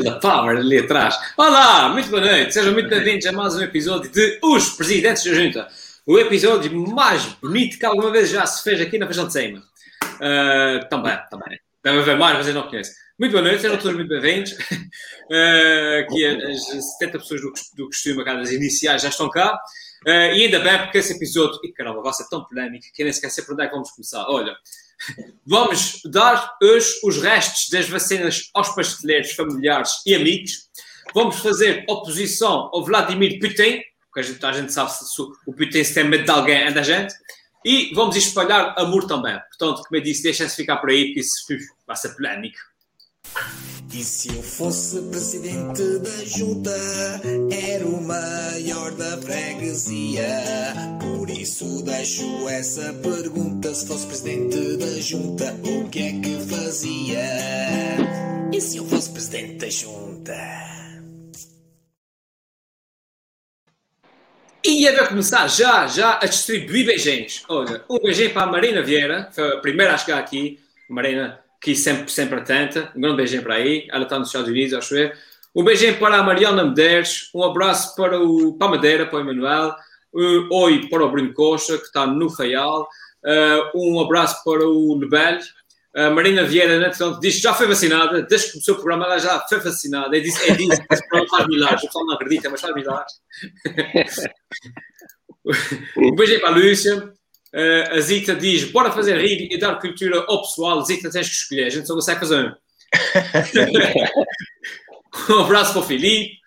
The power ali atrás. Olá, muito boa noite. Sejam muito bem-vindos a mais um episódio de Os Presidentes da Junta. O episódio mais bonito que alguma vez já se fez aqui na Feijão de Seima. Uh, também, também. Deve haver mais, mas eu não conheço. Muito boa noite, sejam todos muito bem-vindos. Uh, aqui as 70 pessoas do, do costume, cada das iniciais, já estão cá. Uh, e ainda bem, porque esse episódio, e caramba, vai ser tão polémico que nem sequer sei por onde é que vamos começar. Olha, Vamos dar hoje os restos das vacinas aos pasteleiros, familiares e amigos. Vamos fazer oposição ao Vladimir Putin, porque a gente, a gente sabe se o Putin se tem medo de alguém, é da gente. E vamos espalhar amor também. Portanto, como eu disse, deixem-se ficar por aí, porque isso vai ser polémico. E se eu fosse presidente da junta, era o maior da freguesia. Por isso deixo essa pergunta: se fosse presidente da junta, o que é que fazia? E se eu fosse presidente da junta? E ia começar já, já a distribuir beijinhos. Olha, um beijinho para a Marina Vieira, foi a primeira a chegar aqui. Marina, que sempre, sempre atenta. Um grande beijinho para aí. Ela está nos Estados Unidos, acho eu. Um beijinho para a Mariana Medeiros. Um abraço para, o, para a Madeira, para o Emanuel. Um oi para o Bruno Costa, que está no Faial. Uh, um abraço para o Lebel. A Marina Vieira, né, portanto, diz que já foi vacinada, desde que começou o programa, ela já foi vacinada. É disso, é disso faz milagres. O pessoal não acredita, mas faz milagres. um beijinho para a Lúcia. Uh, a Zita diz: bora fazer rir e dar cultura ao pessoal. Zita, tens que escolher, a gente só consegue fazer um. um abraço para o Filipe,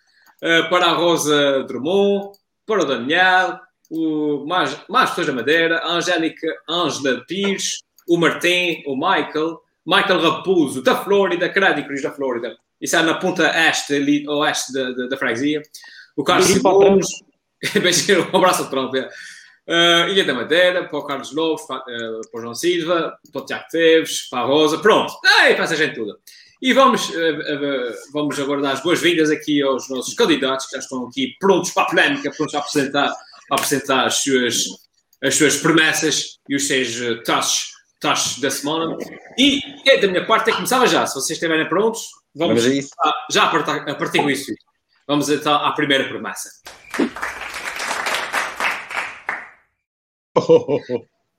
uh, para a Rosa Drummond, para o Daniel, o, mais, mais pessoas da Madeira, a Angélica Ângela Pires, o Martim, o Michael, Michael Raposo, da Flórida, Crédito Cruz da Flórida. Isso é na ponta este, ali, oeste da, da, da freguesia. O Carlos Simões. um abraço ao Trump. É. Uh, Ilha da Madeira, para o Carlos Lobo, para, uh, para o João Silva, para o Tiago Teves, para a Rosa, pronto, Ei, para essa gente toda. E vamos, uh, vamos agora dar as boas-vindas aqui aos nossos candidatos que já estão aqui prontos para a polémica, prontos a apresentar, a apresentar as, suas, as suas promessas e os seus taxos, taxos da semana. E é, da minha parte, é começava já. Se vocês estiverem prontos, vamos, vamos já a partir, a partir com isso. Vamos então à primeira promessa.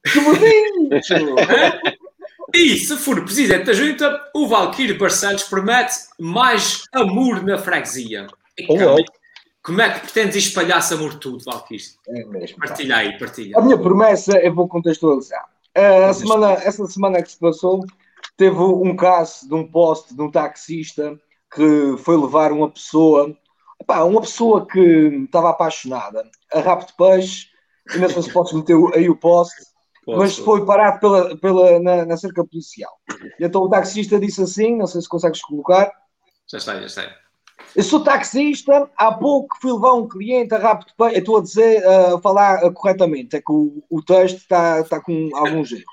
Que bonito! e se for presidente da junta, o Valquírio Barcelos promete mais amor na freguesia. Oh, como é que pretendes espalhar esse amor tudo, Valquírio? É mesmo. Partilha aí, partilha. A minha promessa, eu vou contextualizar. A semana, essa semana que se passou, teve um caso de um poste de um taxista que foi levar uma pessoa, uma pessoa que estava apaixonada, a rapto de peixe, Ainda se pode meter aí o poste, Posso. mas foi parado pela, pela, na, na, cerca policial. E então o taxista disse assim: não sei se consegues colocar. Já está, já está. Eu sou taxista, há pouco fui levar um cliente a rápido peixe. Estou a dizer, a falar corretamente, é que o, o texto está, está com alguns erros.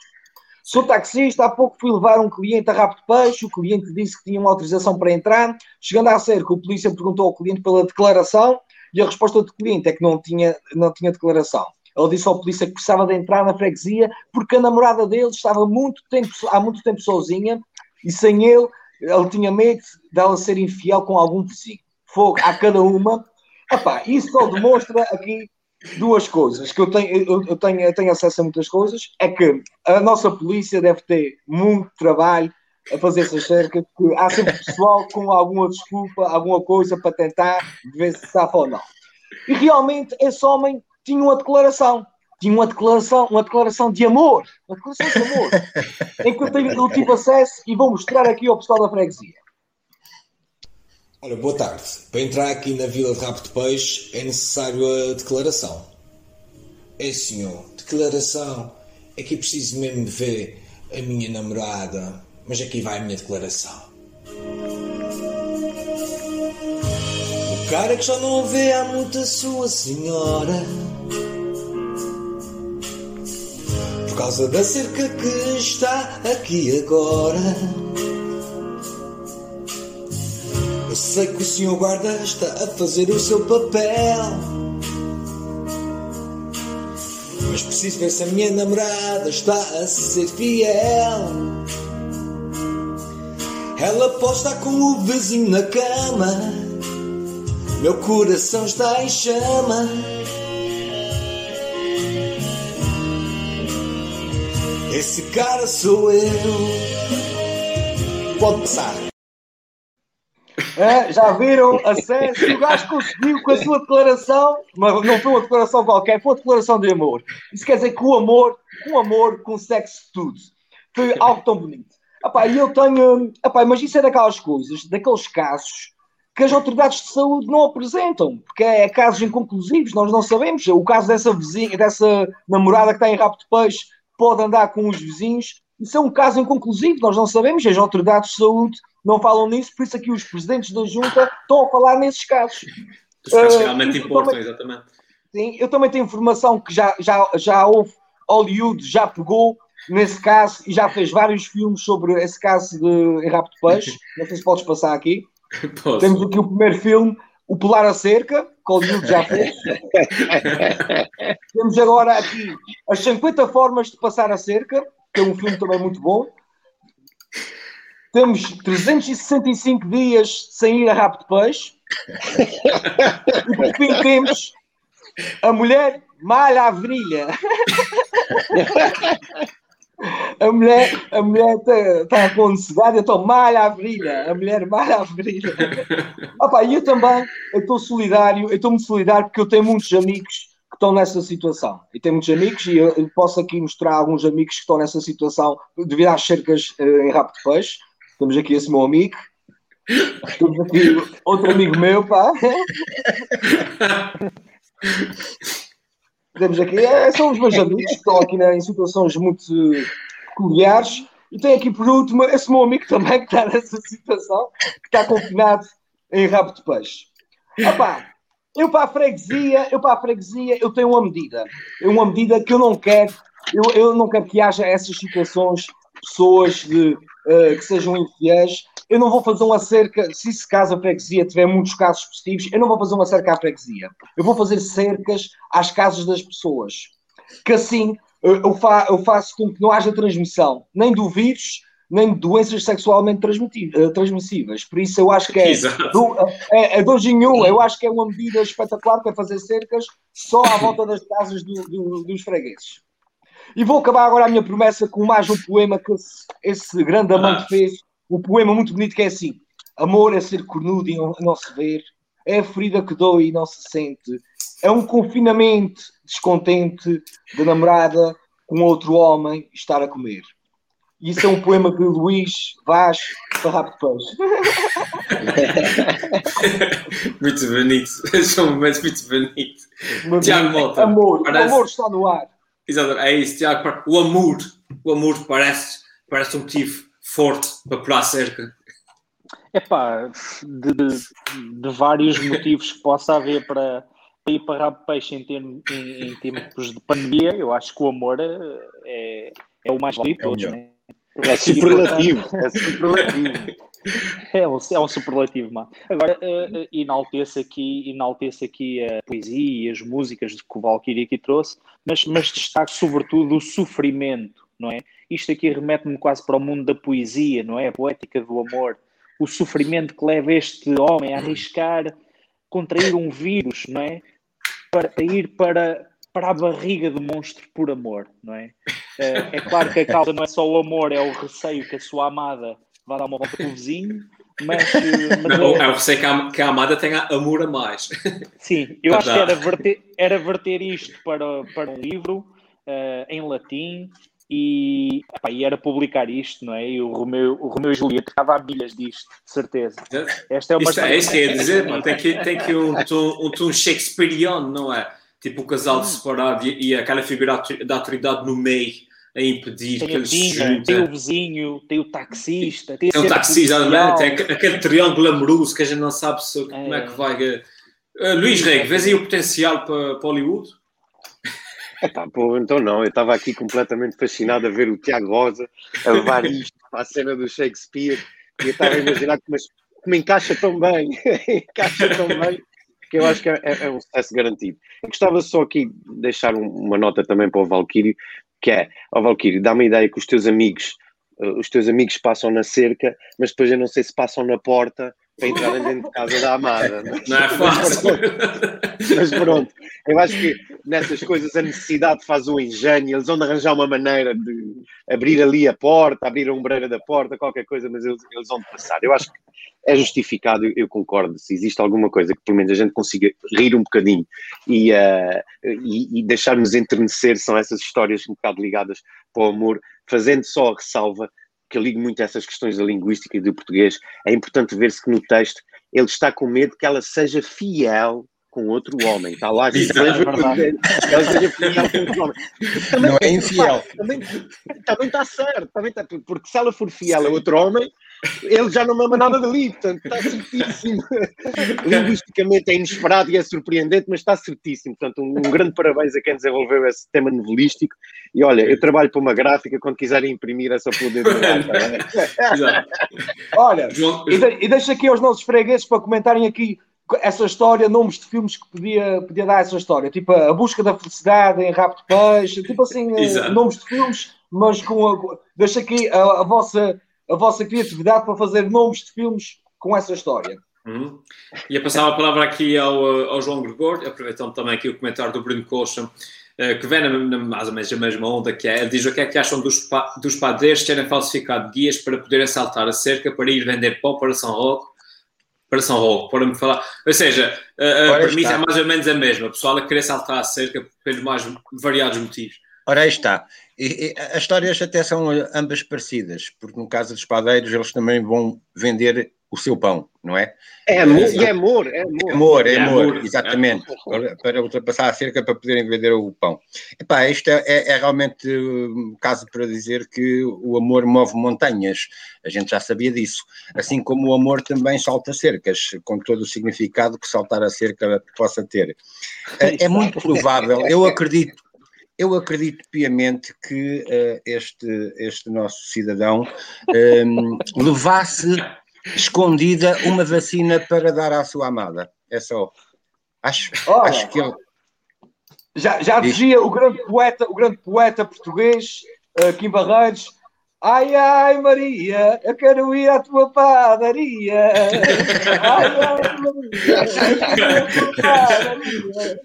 Sou taxista, há pouco fui levar um cliente a rápido peixe, o cliente disse que tinha uma autorização para entrar, chegando a ser que o polícia perguntou ao cliente pela declaração e a resposta do cliente é que não tinha, não tinha declaração. Ele disse ao polícia que precisava de entrar na freguesia porque a namorada dele estava muito tempo, há muito tempo sozinha e sem ele, ele tinha medo dela ser infiel com algum vizinho. Fogo a cada uma. Epá, isso só demonstra aqui duas coisas, que eu tenho, eu, tenho, eu tenho acesso a muitas coisas, é que a nossa polícia deve ter muito trabalho a fazer essas cercas, porque há sempre pessoal com alguma desculpa, alguma coisa para tentar ver se safa ou não. E realmente esse homem tinha uma declaração. Tinha uma declaração, uma declaração de amor. Uma declaração de amor. em que eu, tenho, eu tive acesso e vou mostrar aqui ao pessoal da freguesia. Ora, boa tarde. Para entrar aqui na Vila de Rabo de Peixe é necessário a declaração. É, senhor, declaração. É que preciso mesmo de ver a minha namorada. Mas aqui vai a minha declaração. O cara que já não vê há muito a sua senhora. Causa da cerca que está aqui agora. Eu sei que o senhor guarda está a fazer o seu papel. Mas preciso ver se a minha namorada está a ser fiel. Ela pode estar com o vizinho na cama. Meu coração está em chama. Esse cara sou eu. Pode passar. É, já viram? Acesso. O gajo conseguiu com a sua declaração, mas não foi uma declaração qualquer, foi uma declaração de amor. Isso quer dizer que o amor, o amor consegue tudo. Foi algo tão bonito. Epá, e eu tenho. Epá, mas isso é daquelas coisas, daqueles casos que as autoridades de saúde não apresentam, porque é, casos inconclusivos, nós não sabemos. O caso dessa vizinha, dessa namorada que está em rabo de peixe, pode andar com os vizinhos, isso é um caso inconclusivo, nós não sabemos, as autoridades de saúde não falam nisso, por isso aqui os presidentes da junta estão a falar nesses casos. Os casos Uh, realmente importam, também- exatamente. Sim, eu também tenho informação que já, já, já houve, Hollywood já pegou nesse caso e já fez vários filmes sobre esse caso de rabo de peixe. Não sei se podes passar aqui. Posso. Temos aqui o primeiro filme, O Pular a Cerca, que Hollywood já fez. Temos agora aqui As 50 Formas de Passar a Cerca, que é um filme também muito bom. Temos 365 dias sem ir a rabo de peixe. E por fim temos A Mulher Malha a Virilha. A mulher, a mulher está tá com necessidade, então malha a virilha. A mulher malha a virilha. Opa, e eu também eu estou solidário, eu estou muito solidário porque eu tenho muitos amigos que estão nessa situação. E tenho muitos amigos e eu, eu posso aqui mostrar alguns amigos que estão nessa situação devido às cercas eh, em rabo de peixe. Temos aqui esse meu amigo. Temos aqui outro amigo meu, pá. Temos aqui, é, são os meus amigos que estão aqui né, em situações muito peculiares. E tem aqui por último esse meu amigo também que está nessa situação, que está confinado em rabo de peixe. Eu para a freguesia, eu para a freguesia, eu tenho uma medida. É uma medida que eu não quero, eu, eu não quero que haja essas situações, pessoas de, eh, que sejam infiéis. Eu não vou fazer uma cerca, se esse caso a freguesia tiver muitos casos positivos, eu não vou fazer uma cerca à freguesia. Eu vou fazer cercas às casas das pessoas. Que assim eu, eu fa- eu faço com que não haja transmissão, nem do vírus, nem de doenças sexualmente eh, transmissíveis. Por isso eu acho que é, do, é, é dois em um. Eu acho que é uma medida espetacular para fazer cercas só à volta das casas do- do- dos fregueses. E vou acabar agora a minha promessa com mais um poema que esse, esse grande amante Ah. fez. Um poema muito bonito que é assim: Amor é ser cornudo e não, se ver, é a ferida que dói e não se sente, é um confinamento descontente de namorada com outro homem estar a comer. Isso é um poema de Luís Vaz Farrapo de Peixe. muito bonito. São momentos muito bonitos. Tiago Mota, Amor, o parece- amor está no ar. Exato, é isso, Tiago. O amor, o amor parece, parece um motivo forte para pular a cerca. Epá, de, de, de vários motivos que possa haver para, para ir para rabo peixe em, term- em- em tempos de pandemia, eu acho que o amor é, é, é o mais válido de É todos, né? É superlativo. É superlativo. É um, é um superlativo, mano. Agora, eh, eh, enalteço aqui, enalteço aqui a poesia e as músicas que o Valkyrie aqui trouxe, mas, mas destaco sobretudo o sofrimento, não é? Isto aqui remete-me quase para o mundo da poesia, não é? A poética do amor. O sofrimento que leva este homem a arriscar contrair um vírus, não é? Para, ir para, para a barriga do monstro por amor, não é? Eh, É claro que a causa não é só o amor, é o receio que a sua amada vá dar uma volta com o vizinho, mas, eh, mas Não, eu sei que a, que a amada tenha amor a mais. sim, eu acho que Verdade. era verter, era verter isto para, para um livro eh, em latim e, epá, e era publicar isto, não é? E o Romeu, o Romeu e Julieta estava a bilhas disto, de certeza. Esta é uma Isto é isso que eu ia dizer, pá, tem que, tem que um tom, um tom shakespeariano, não é? Tipo o casal de separado e, e aquela figura da autoridade no meio a impedir que Tem a eles se vizinha, tem o juntem. vizinho, tem o taxista, tem, Tem um cena taxista, policial. tem aquele- triângulo amoroso que a gente não sabe se, como é que vai. Eh, Luís Rego, vês aí o potencial para, para Hollywood? Epá, pô, então não, eu estava aqui completamente fascinado a ver o Tiago Rosa a levar isto para a cena do Shakespeare e eu estava a imaginar que, mas, como encaixa tão bem, encaixa tão bem, que eu acho que é, é um sucesso garantido. Eu gostava só aqui de deixar um- uma nota também para o Valkyrie, que é, ó Valkyrie, dá-me a ideia que os teus amigos uh, os teus amigos passam na cerca, mas depois eu não sei se passam na porta para entrarem dentro de casa da amada. Não é fácil. mas pronto, eu acho que nessas coisas a necessidade faz o engenho, eles vão arranjar uma maneira de abrir ali a porta, abrir a ombreira da porta, qualquer coisa, mas eles, eles vão passar. Eu acho que é justificado, eu, eu concordo, se existe alguma coisa que pelo menos a gente consiga rir um bocadinho e, uh, e, e deixar-nos enternecer, são essas histórias um bocado ligadas para o amor, fazendo só a ressalva que eu ligo muito a essas questões da linguística e do português, é importante ver-se que no texto ele está com medo que ela seja fiel com outro homem. Está lá que Exato, seja, verdade. ela seja fiel com outro homem. Também, Não é infiel. Também, também está certo, também está, porque se ela for fiel a outro homem, ele já não mama nada dali, portanto está certíssimo. Linguisticamente é inesperado e é surpreendente, mas está certíssimo. Portanto, um, um grande parabéns a quem desenvolveu esse tema novelístico. E olha, eu trabalho para uma gráfica, quando quiserem imprimir é só poder. Exato. Olha, João- e, de, deixa aqui aos nossos fregueses para comentarem aqui essa história, nomes de filmes que podia, podia dar essa história. Tipo, A Busca da Felicidade em Rabo de Peixe, tipo assim, eh, Exato. nomes de filmes, mas com a, deixa aqui a, a vossa, a vossa criatividade para fazer nomes de filmes com essa história. Uhum. Ia passar a palavra aqui ao, uh, ao João Gregor, aproveitando também aqui o comentário do Bruno Coxa, uh, que vem na, na, mais ou menos a mesma onda que é. Ele diz o que é que acham dos, dos padeiros terem falsificado guias para poderem saltar a cerca para ir vender pão para São Roque, para São Roque, para me falar. Ou seja, a, a premissa está. é mais ou menos a mesma. O pessoal a querer saltar a cerca pelos mais variados motivos. Ora, aí está. E, e, as histórias até são ambas parecidas, porque no caso dos padeiros eles também vão vender o seu pão, não é? É amor, e é amor, é amor. Amor, é É amor, amor, exatamente, para, para ultrapassar a cerca para poderem vender o pão. Epá, isto é, é- é realmente um caso para dizer que o amor move montanhas, a gente já sabia disso, assim como o amor também salta cercas, com todo o significado que saltar a cerca possa ter. É, é muito provável, eu acredito, eu acredito piamente que eh, este, este nosso cidadão ehm, levasse escondida uma vacina para dar à sua amada. É só. Acho, Olha, acho que ele. Já, já Diz. dizia o grande poeta, o grande poeta português, uh, Kim Barreiros. Ai, ai, Maria, eu quero ir à tua padaria. Ai, ai, Maria, eu quero ir à tua padaria.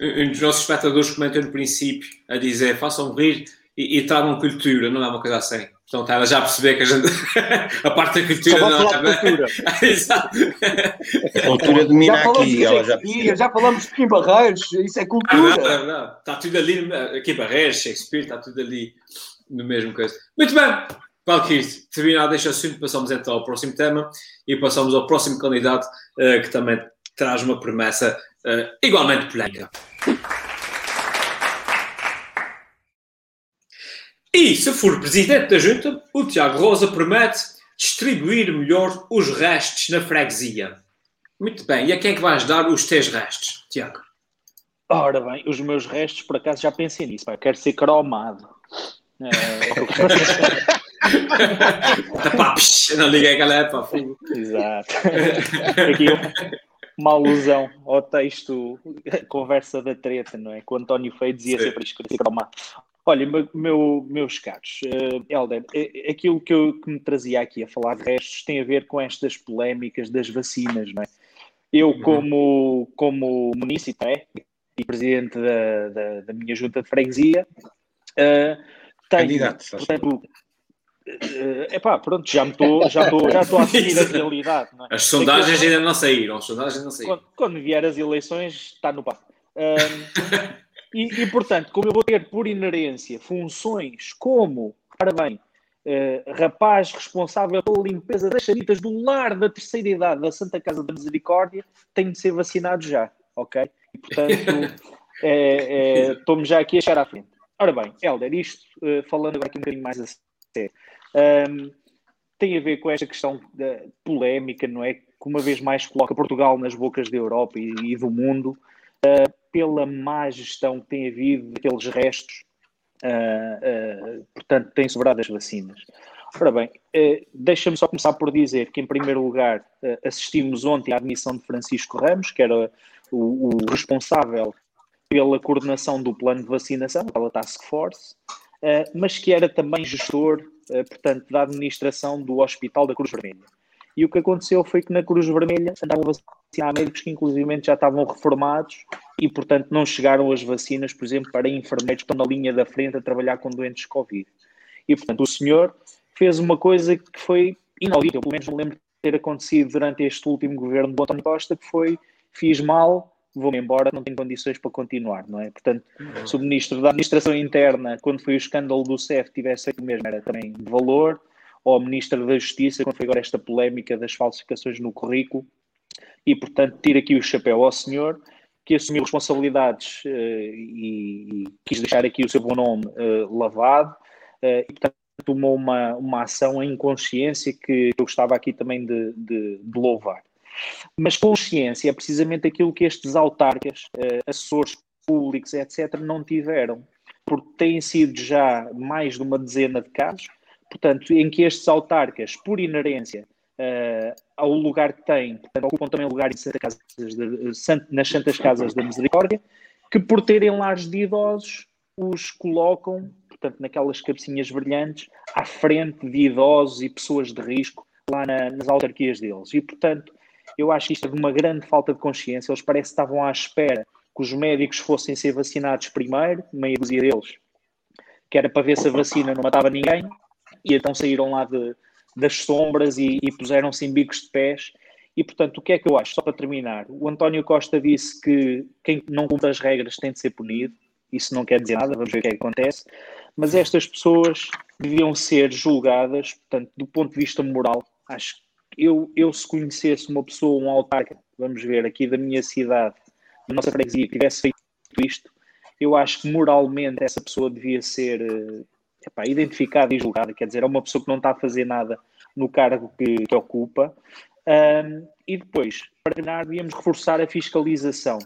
Um dos nossos espectadores comentou no princípio a dizer façam rir e, e tragam cultura, não é uma coisa assim. Portanto, ela já perceber que a gente. a parte da cultura Só não falar de é. cultura. Exato. A cultura domina aqui. de Ela já Shakespeare, já falamos de Kim Barreiros, isso é Ah, não, cultura. não, não. Está tudo ali, aqui Barreiros, Shakespeare, está tudo ali no mesmo coisa. Muito bem, Valkyrie, terminado este assunto, passamos então ao próximo tema e passamos ao próximo candidato eh, que também traz uma promessa eh, igualmente polémica. E se for presidente da junta, o Tiago Rosa promete distribuir melhor os restos na freguesia. Muito bem, e a quem é que vais dar os teus restos, Tiago? Ora bem, os meus restos, por acaso, já pensei nisso. Pá. Quero ser cromado. É, Pá, psh, não liguei aquela época. fogo. Exato. Aqui uma alusão ao texto Conversa da Treta, não é? Que o António Feio dizia Sim. sempre escrever cromado. Olha, meu, meu- meus caros, eh, Helder, eh, aquilo que, eu, que me trazia aqui a falar de restos tem a ver com estas polémicas das vacinas, não é? Eu, Uhum. como, como munícipe é, e presidente da, da, da minha junta de freguesia, eh, tenho, Candidato, portanto, é pá, pronto, já me estou já estou já a assumir a realidade. É? As sondagens ainda não saíram. As sondagens não saíram. quando, quando vier as eleições, está no papo. E, e, portanto, como eu vou ter por inerência funções como, para bem, eh, rapaz responsável pela limpeza das sanitas do lar da terceira idade da Santa Casa da Misericórdia, tenho de ser vacinado já, ok? E, portanto, é, é, estou-me já aqui a achar à frente. Ora bem, Helder, isto, eh, falando agora aqui um bocadinho mais a sério, ahm, tem a ver com esta questão da polémica, não é? Que uma vez mais coloca Portugal nas bocas da Europa e, e do mundo ah, pela má gestão que tem havido daqueles restos, ah, portanto, tem sobrado as vacinas. Ora bem, eh, deixa-me só começar por dizer que, em primeiro lugar, eh, assistimos ontem à admissão de Francisco Ramos, que era o, o responsável pela coordenação do plano de vacinação, pela Task Force, eh, mas que era também gestor uh, portanto, da administração do Hospital da Cruz Vermelha. E o que aconteceu foi que na Cruz Vermelha andavam a vacinar médicos que inclusive já estavam reformados e, portanto, não chegaram as vacinas, por exemplo, para enfermeiros que estão na linha da frente a trabalhar com doentes Covid. E, portanto, o senhor fez uma coisa que foi inaudita, pelo menos não lembro de ter acontecido durante este último governo do António Costa, que foi, fiz mal, vou-me embora, não tenho condições para continuar, não é? Portanto, uhum. se o Ministro da Administração Interna, quando foi o escândalo do CEF, tivesse feito o mesmo, era também de valor, ou o Ministro da Justiça, quando foi agora esta polémica das falsificações no currículo, e, portanto, tiro aqui o chapéu ao senhor, que assumiu responsabilidades uh, e, e, quis deixar aqui o seu bom nome uh, lavado, uh, e, portanto, tomou uma, uma ação em consciência que eu gostava aqui também de, de, de louvar. Mas consciência é precisamente aquilo que estes autarcas, assessores públicos, etc., não tiveram, porque têm sido já mais de uma dezena de casos, portanto, em que estes autarcas, por inerência, uh, ao lugar que têm, portanto, ocupam também lugar em Santa Casas de, nas Santas Casas da Misericórdia, que por terem lares de idosos, os colocam, portanto, naquelas cabecinhas brilhantes, à frente de idosos e pessoas de risco lá na, nas autarquias deles. E, portanto, eu acho isto é de uma grande falta de consciência. Eles parece que estavam à espera que os médicos fossem ser vacinados primeiro, meia dúzia deles, que era para ver se a vacina não matava ninguém, e então saíram lá de, das sombras e, e puseram-se em bicos de pés. E, portanto, o que é que eu acho? Só para terminar, o António Costa disse que quem não cumpre as regras tem de ser punido. Isso não quer dizer nada, vamos ver o que é que acontece. Mas estas pessoas deviam ser julgadas, portanto, do ponto de vista moral. Acho eu, eu se conhecesse uma pessoa, um autarca, vamos ver, aqui da minha cidade, da nossa freguesia, que tivesse feito isto, eu acho que moralmente essa pessoa devia ser eh, epá, identificada e julgada, quer dizer, é uma pessoa que não está a fazer nada no cargo que, que ocupa. Um, e depois, para terminar, devíamos reforçar a fiscalização.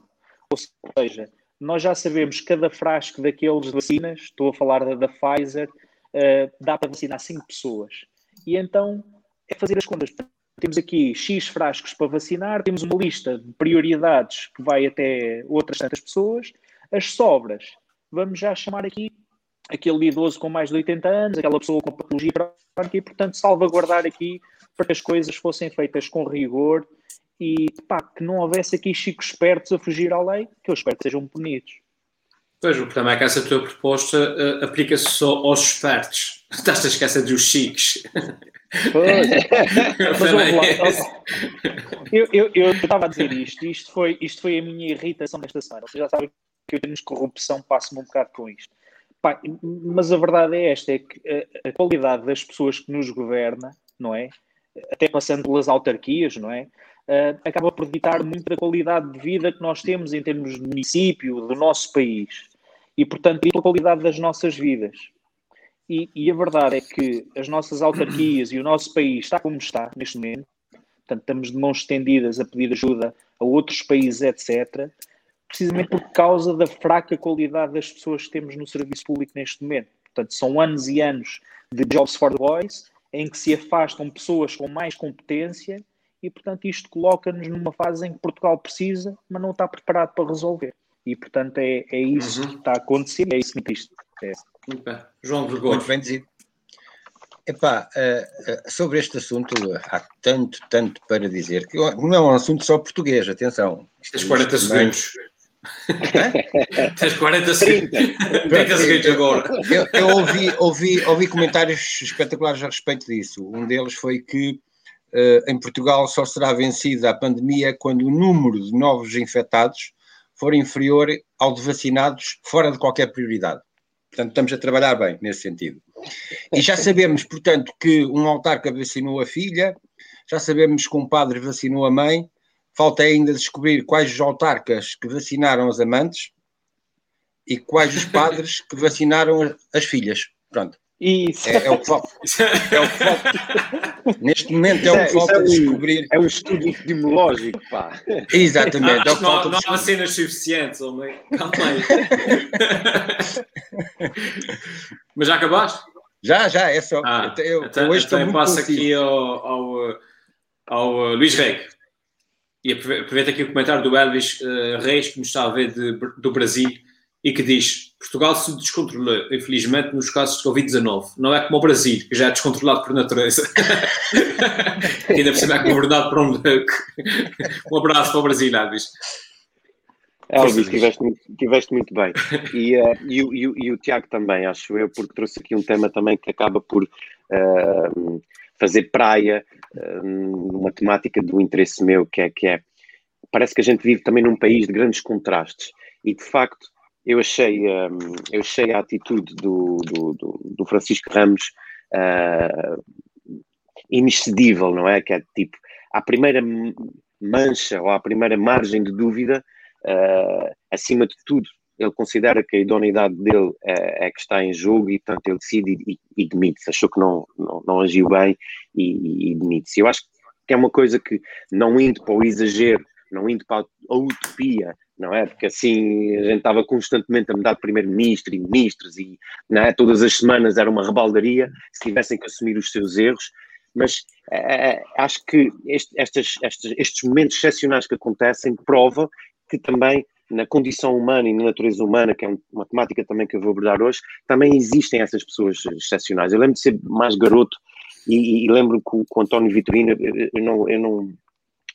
Ou seja, nós já sabemos que cada frasco daqueles vacinas, estou a falar da, da Pfizer, uh, dá para vacinar 5 pessoas. E então é fazer as contas. Temos aqui X frascos para vacinar, temos uma lista de prioridades que vai até outras tantas pessoas. As sobras, vamos já chamar aqui aquele idoso com mais de 80 anos, aquela pessoa com patologia crónica e, portanto, salvaguardar aqui para que as coisas fossem feitas com rigor e pá, que não houvesse aqui chicos espertos a fugir à lei, que os espertos sejam punidos. Pois, o problema é que essa tua proposta uh, aplica-se só aos espertos. Estás a esquecer dos chiques. Pois. eu, eu, eu estava a dizer isto, isto foi, isto foi a minha irritação desta semana. Vocês já sabem que eu tenho corrupção, passo-me um bocado com isto. Pá, mas a verdade é esta: é que a, a, qualidade das pessoas que nos governa, não é? Até passando pelas autarquias, não é? Uh, acaba por ditar muito da qualidade de vida que nós temos em termos de município, do nosso país. E, portanto, pela qualidade das nossas vidas. E, e, a verdade é que as nossas autarquias e o nosso país está como está neste momento, portanto, estamos de mãos estendidas a pedir ajuda a outros países, etc precisamente por causa da fraca qualidade das pessoas que temos no serviço público neste momento. Portanto, são anos e anos de Jobs for the Boys, em que se afastam pessoas com mais competência e, portanto, isto coloca-nos numa fase em que Portugal precisa, mas não está preparado para resolver. E, portanto, é, é isso uhum. que está a acontecer, é isso que isto é. João Gregório. Muito bem dizido. Epá, uh, uh, sobre este assunto há tanto, tanto para dizer, que não é um assunto só português, atenção. Tens 40 segundos. Tens 40 segundos. 30 segundos agora. Eu, eu, ouvi, ouvi, ouvi comentários espetaculares a respeito disso. Um deles foi que uh, em Portugal só será vencida a pandemia quando o número de novos infectados for inferior ao de vacinados fora de qualquer prioridade. Portanto, estamos a trabalhar bem nesse sentido. E já sabemos, portanto, que um autarca vacinou a filha, já sabemos que um padre vacinou a mãe, Falta ainda descobrir quais os autarcas que vacinaram as amantes e quais os padres que vacinaram as filhas. Pronto. Isso. É, é o que falta. É o que falta. Neste momento é o que falta é, descobrir. É um estudo epidemiológico, pá. Exatamente. é o não, não há vacinas suficientes, homem. Calma aí. Mas já acabaste? Já, já, é só. Ah, eu, então, hoje então eu passo aqui ao, ao, ao Luís Reg. E aproveito aqui o comentário do Elvis uh, Reis, que nos está a ver de, do Brasil, e que diz Portugal se descontrolou, infelizmente, nos casos de Covid-19. Não é como o Brasil, que já é descontrolado por natureza. ainda por cima é governado por um... um abraço para o Brasil, Alves. Elvis, estiveste muito, estiveste muito bem. E, uh, e, o- e, e o Tiago também, acho eu, porque trouxe aqui um tema também que acaba por uh, fazer praia uh, numa temática do interesse meu, que é, que é, parece que a gente vive também num país de grandes contrastes. E, de facto, eu achei, um, eu achei a atitude do, do, do, do Francisco Ramos uh, inexcedível, não é? Que é tipo, à primeira mancha ou à primeira margem de dúvida, uh, acima de tudo, ele considera que a idoneidade dele é, é que está em jogo e, portanto, ele decide e, e demite-se. Achou que não, não, não agiu bem e, e demite-se. Eu acho que é uma coisa que, não indo para o exagero, não indo para a utopia, não é? Porque assim a gente estava constantemente a mudar de primeiro-ministro e ministros e não é? todas as semanas era uma rebaldaria se tivessem que assumir os seus erros. Mas é, acho que este, estes, estes momentos excepcionais que acontecem provam que também na condição humana e na natureza humana, que é uma temática também que eu vou abordar hoje, também existem essas pessoas excepcionais. Eu lembro de ser mais garoto e, e lembro que o António Vitorino, eu não, eu não,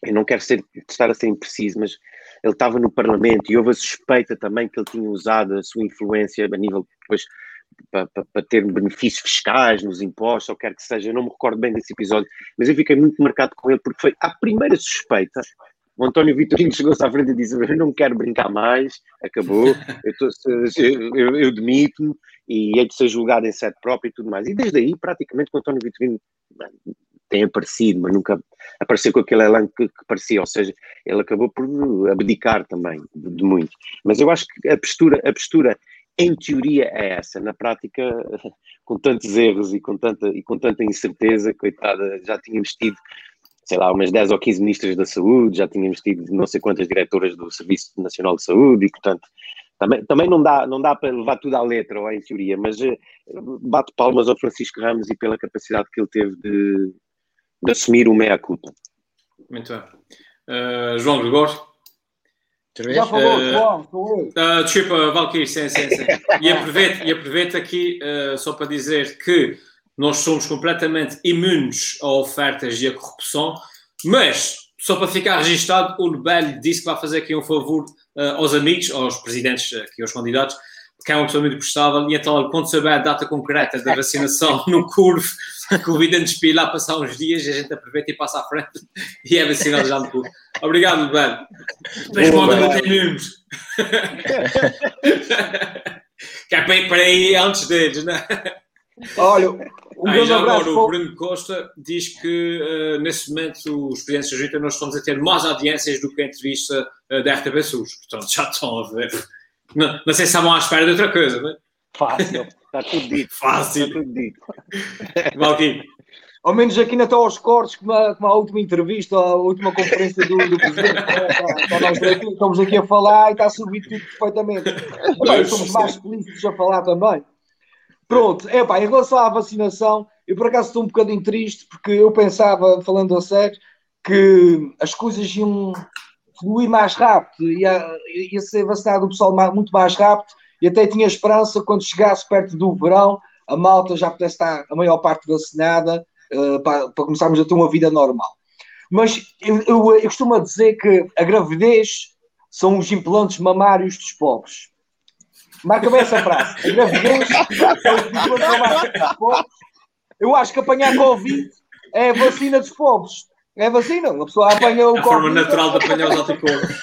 eu não quero ser, estar a ser impreciso, mas ele estava no Parlamento e houve a suspeita também que ele tinha usado a sua influência a nível depois para, para, para, ter benefícios fiscais nos impostos, ou quer que seja, eu não me recordo bem desse episódio, mas eu fiquei muito marcado com ele porque foi a primeira suspeita. O António Vitorino chegou-se à frente e disse: Eu não quero brincar mais, acabou, eu, tô, eu, eu, eu demito-me e hei de ser julgado em sede própria e tudo mais. E desde aí, praticamente, o António Vitorino tem aparecido, mas nunca apareceu com aquele elenco que, que, parecia, ou seja, ele acabou por abdicar também de, de, muito. Mas eu acho que a postura, a postura em teoria é essa, na prática, com tantos erros e com tanta, e com tanta incerteza, coitada, já tínhamos tido, sei lá, umas 10 ou 15 ministras da saúde, já tínhamos tido não sei quantas diretoras do Serviço Nacional de Saúde e, portanto, também, também não, dá, não dá para levar tudo à letra ou em teoria, mas uh, bato palmas ao Francisco Ramos e pela capacidade que ele teve de, de assumir o meia-culpa. Muito bem. Uh, João Gregório? Já falou, uh, João, eu. Uh, desculpa, Valkyrie, sim, sim, sim. E aproveito, e aproveito aqui uh, só para dizer que nós somos completamente imunes a ofertas e a corrupção, mas, só para ficar registado, o Nobel disse que vai fazer aqui um favor aos amigos, aos presidentes, aqui aos candidatos, que é uma pessoa muito prestável, e então, quando souber a data concreta da vacinação no curve, convidem-nos para ir lá passar uns dias e a gente aproveita e passa à frente e é vacinado já no curve. Obrigado, Ben. Não tem números. que é para ir, para ir antes deles, não é? Olha, um Aí, já agora, o Bruno Costa diz que uh, nesse momento os presidentes da Junta nós estamos a ter mais audiências do que a entrevista uh, da RTP SUS. Portanto, já estão a ver. Não, não sei se estavam à espera de outra coisa, não é? Fácil, está tudo dito. Fácil. Está tudo dito. Valquim. Ao menos aqui ainda estão aos cortes, como a, como a última entrevista, a última conferência do, do Presidente. Está, está nós aqui, estamos aqui a falar e está a subir tudo perfeitamente. Agora, somos mais felizes a falar também. Pronto, é pá, em relação à vacinação, eu por acaso estou um bocadinho triste, porque eu pensava, falando a sério, que as coisas iam fluir mais rápido, ia, ia ser vacinado o pessoal muito mais rápido, e até tinha esperança quando chegasse perto do verão, a malta já pudesse estar a maior parte vacinada, uh, para, para, começarmos a ter uma vida normal. Mas eu, eu, eu costumo dizer que a gravidez são os implantes mamários dos pobres. Marca bem essa frase. A gravidez são os implantes mamários dos pobres. Eu acho que apanhar Covid é a vacina dos pobres. É vacina, a pessoa apanha o a forma natural de apanhar os anticorpos.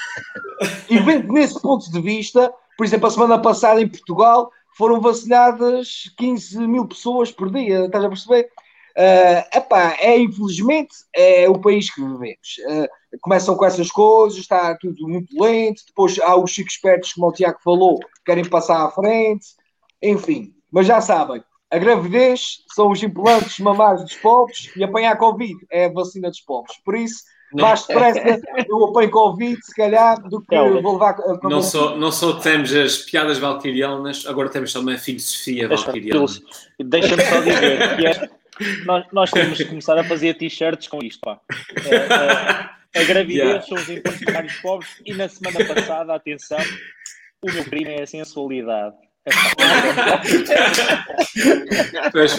E vendo nesse ponto de vista, por exemplo, a semana passada em Portugal foram vacinadas 15 mil pessoas por dia, estás a perceber? Uh, epá, é infelizmente é o país que vivemos. Uh, começam com essas coisas, está tudo muito lento, depois há os chicos espertos, como o Tiago falou, que querem passar à frente, enfim, mas já sabem, a gravidez são os implantes mamários dos pobres e apanhar Covid é a vacina dos pobres. Por isso, mais depressa eu apanho Covid, se calhar, do que não, vou levar. Não só, não só temos as piadas valquirianas, agora temos também a filosofia valquiriana. Deixa-me só dizer que é, nós, nós, temos que começar a fazer t-shirts com isto, pá. É, é, a gravidez yeah. são os implantes mamários pobres e na semana passada, atenção, O meu crime é a sensualidade. Pois.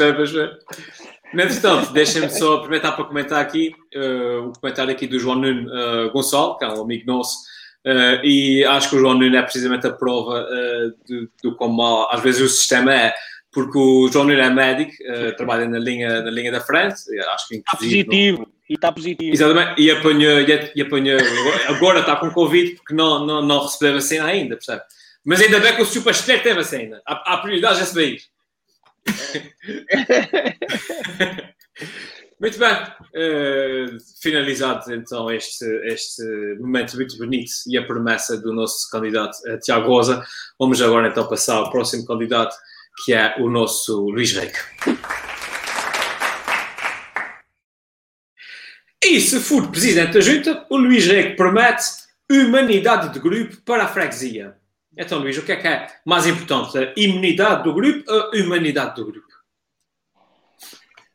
Entretanto, deixem-me só aproveitar para comentar aqui uh, o comentário aqui do João Nuno uh, Gonçalo, que é um amigo nosso, uh, e acho que o João Nuno é precisamente a prova de, do como mal, às vezes o sistema é, porque o João Nuno é médico, trabalha na linha, na linha da frente, acho que Está positivo, e está positivo. Exatamente, e apanhou, e apanhou agora está com Covid porque não, não, não recebeu a vacina ainda, percebe? Mas ainda bem que o Super Step tem vacina, há, há prioridade a esse país. muito bem, uh, finalizados então este, este momento muito bonito e a promessa do nosso candidato uh, Tiago Rosa, vamos agora então passar ao próximo candidato que é o nosso Luís Reque. E se for presidente da junta, o Luís Reque promete humanidade de grupo para a freguesia. Então, Luís, o que é que é mais importante? A imunidade do grupo ou a humanidade do grupo?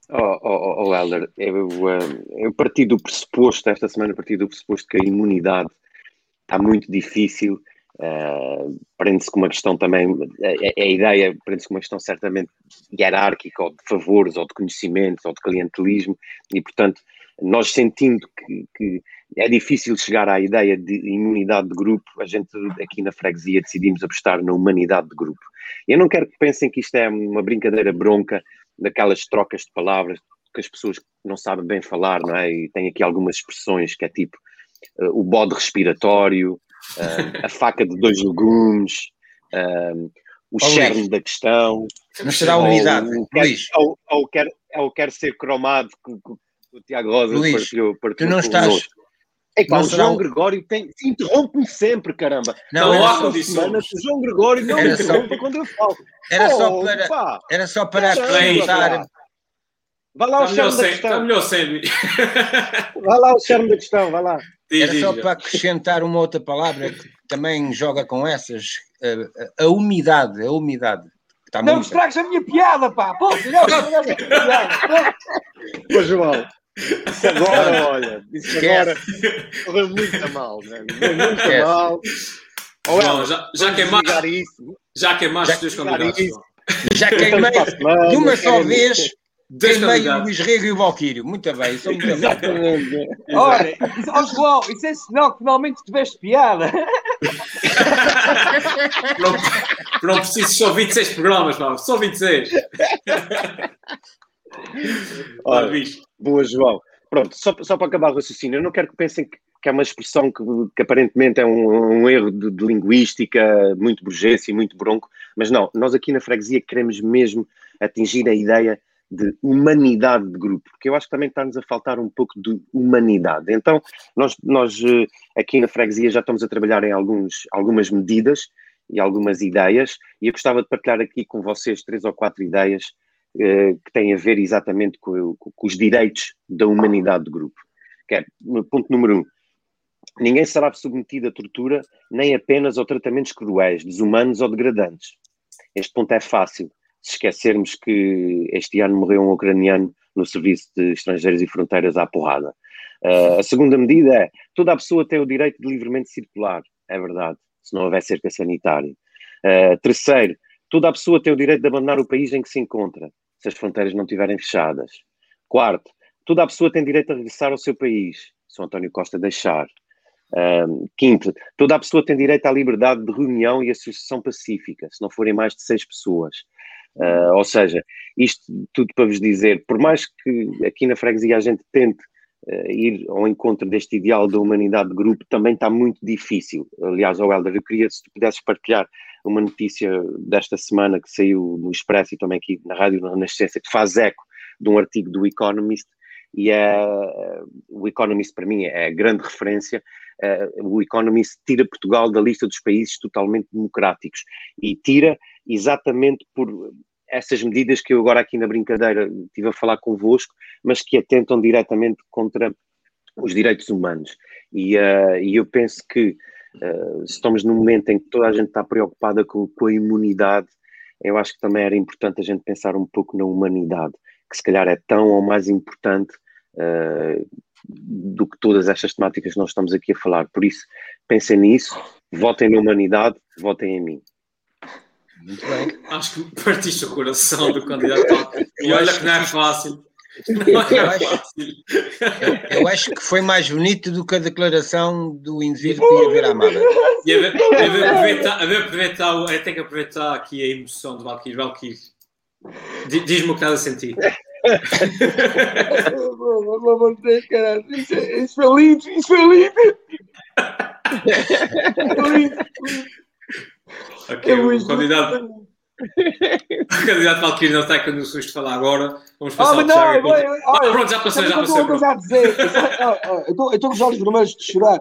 Oh, oh, oh Helder, eu, eu parti do pressuposto, esta semana parti do pressuposto que a imunidade está muito difícil, uh, prende-se com uma questão também, a, a ideia prende-se com uma questão certamente hierárquica, ou de favores, ou de conhecimentos, ou de clientelismo, e portanto, nós sentindo que, que é difícil chegar à ideia de imunidade de grupo, a gente aqui na freguesia decidimos apostar na humanidade de grupo. Eu não quero que pensem que isto é uma brincadeira bronca, daquelas trocas de palavras que as pessoas não sabem bem falar, não é? E tem aqui algumas expressões que é tipo uh, o bode respiratório, uh, a faca de dois legumes, uh, o oh, da questão. Não será unidade, ou, quer, ou, ou, quer, ou quer ser cromado, que, o Tiago Rosa Luís, partilhou, partilhou tu não estás, é pá, o João. Gregório tem... interrompe-me sempre, caramba. Não, não há condições. O João Gregório não era me interrompa só... quando eu falo. Era, oh, só para, pá. era só para acrescentar. Vai lá o está da questão. Está melhor sem. Vai lá o charme da questão, vai lá. Era só para acrescentar uma outra palavra que também joga com essas. A, a umidade, a umidade. Está não muito... estragues a minha piada, pá! Pô, não estragues a minha piada! Ô, João, isso agora, olha, isso agora correu muito mal, né? muito mal. Ou Não, já, já queimaste, já queimaste os teus convidados. Já queimei de uma só vez. Queimei o Luís Rego e o Valquírio. Muito bem, isso é muito Exatamente. Olha, oh, João, isso é sinal que finalmente tiveste piada. não, não preciso só 26 programas, pá. só 26. Boa, João. Pronto, só, só para acabar o raciocínio, eu não quero que pensem que, que é uma expressão que, que aparentemente é um, um erro de, de, linguística, muito burguês e muito bronco, mas não, nós aqui na freguesia queremos mesmo atingir a ideia de humanidade de grupo, porque eu acho que também está-nos a faltar um pouco de humanidade. Então, nós, nós eh, aqui na freguesia já estamos a trabalhar em alguns, algumas medidas e algumas ideias, e eu gostava de partilhar aqui com vocês três ou quatro ideias que tem a ver exatamente com, com, os direitos da humanidade do grupo. Que é, ponto número um, ninguém será submetido a tortura nem apenas a tratamentos cruéis, desumanos ou degradantes. Este ponto é fácil, se esquecermos que este ano morreu um ucraniano no Serviço de Estrangeiros e Fronteiras à porrada. Uh, a segunda medida é, toda a pessoa tem o direito de livremente circular, é verdade, se não houver cerca sanitária. Uh, terceiro, toda a pessoa tem o direito de abandonar o país em que se encontra, se as fronteiras não estiverem fechadas. Quarto, toda a pessoa tem direito a regressar ao seu país, se o António Costa deixar. Um, quinto, toda a pessoa tem direito à liberdade de reunião e associação pacífica, se não forem mais de seis pessoas. Uh, ou seja, isto tudo para vos dizer, por mais que aqui na freguesia a gente tente uh, ir ao encontro deste ideal da humanidade de grupo, também está muito difícil. Aliás, oh Helder, eu queria, se tu pudesses partilhar uma notícia desta semana que saiu no Expresso e também aqui na Rádio na Renascença, que faz eco de um artigo do Economist, e é, o Economist para mim é a grande referência. É, o Economist tira Portugal da lista dos países totalmente democráticos e tira exatamente por essas medidas que eu agora aqui na brincadeira estive a falar convosco, mas que atentam diretamente contra os direitos humanos. E, uh, e eu penso que Uh, estamos num momento em que toda a gente está preocupada com, com, a imunidade, eu acho que também era importante a gente pensar um pouco na humanidade, que se calhar é tão ou mais importante uh, do que todas estas temáticas que nós estamos aqui a falar. Por isso, pensem nisso, votem na humanidade, votem em mim. Muito bem. Acho que partiste o coração do candidato. E olha que não é fácil. Não Eu é acho- fácil. Eu acho que foi mais bonito do que a declaração do indivíduo que ia ver a amada. E a ver- a ver- aproveitar, a ver- aproveitar, eu tenho que aproveitar aqui a emoção do Valkyrie. Valkyrie, di- diz-me o que estás a sentir. Pelo amor de Deus, caralho. Isso, é- isso foi lindo, isso foi lindo. Foi lindo. Ok, É o candidato, o candidato Valkyrie não está aqui no susto de falar agora. Vamos Ah, passar mas ao não, olha, olha, Ah, pronto, já já o a dizer? Eu ah, ah, estou- estou com os olhos vermelhos de chorar.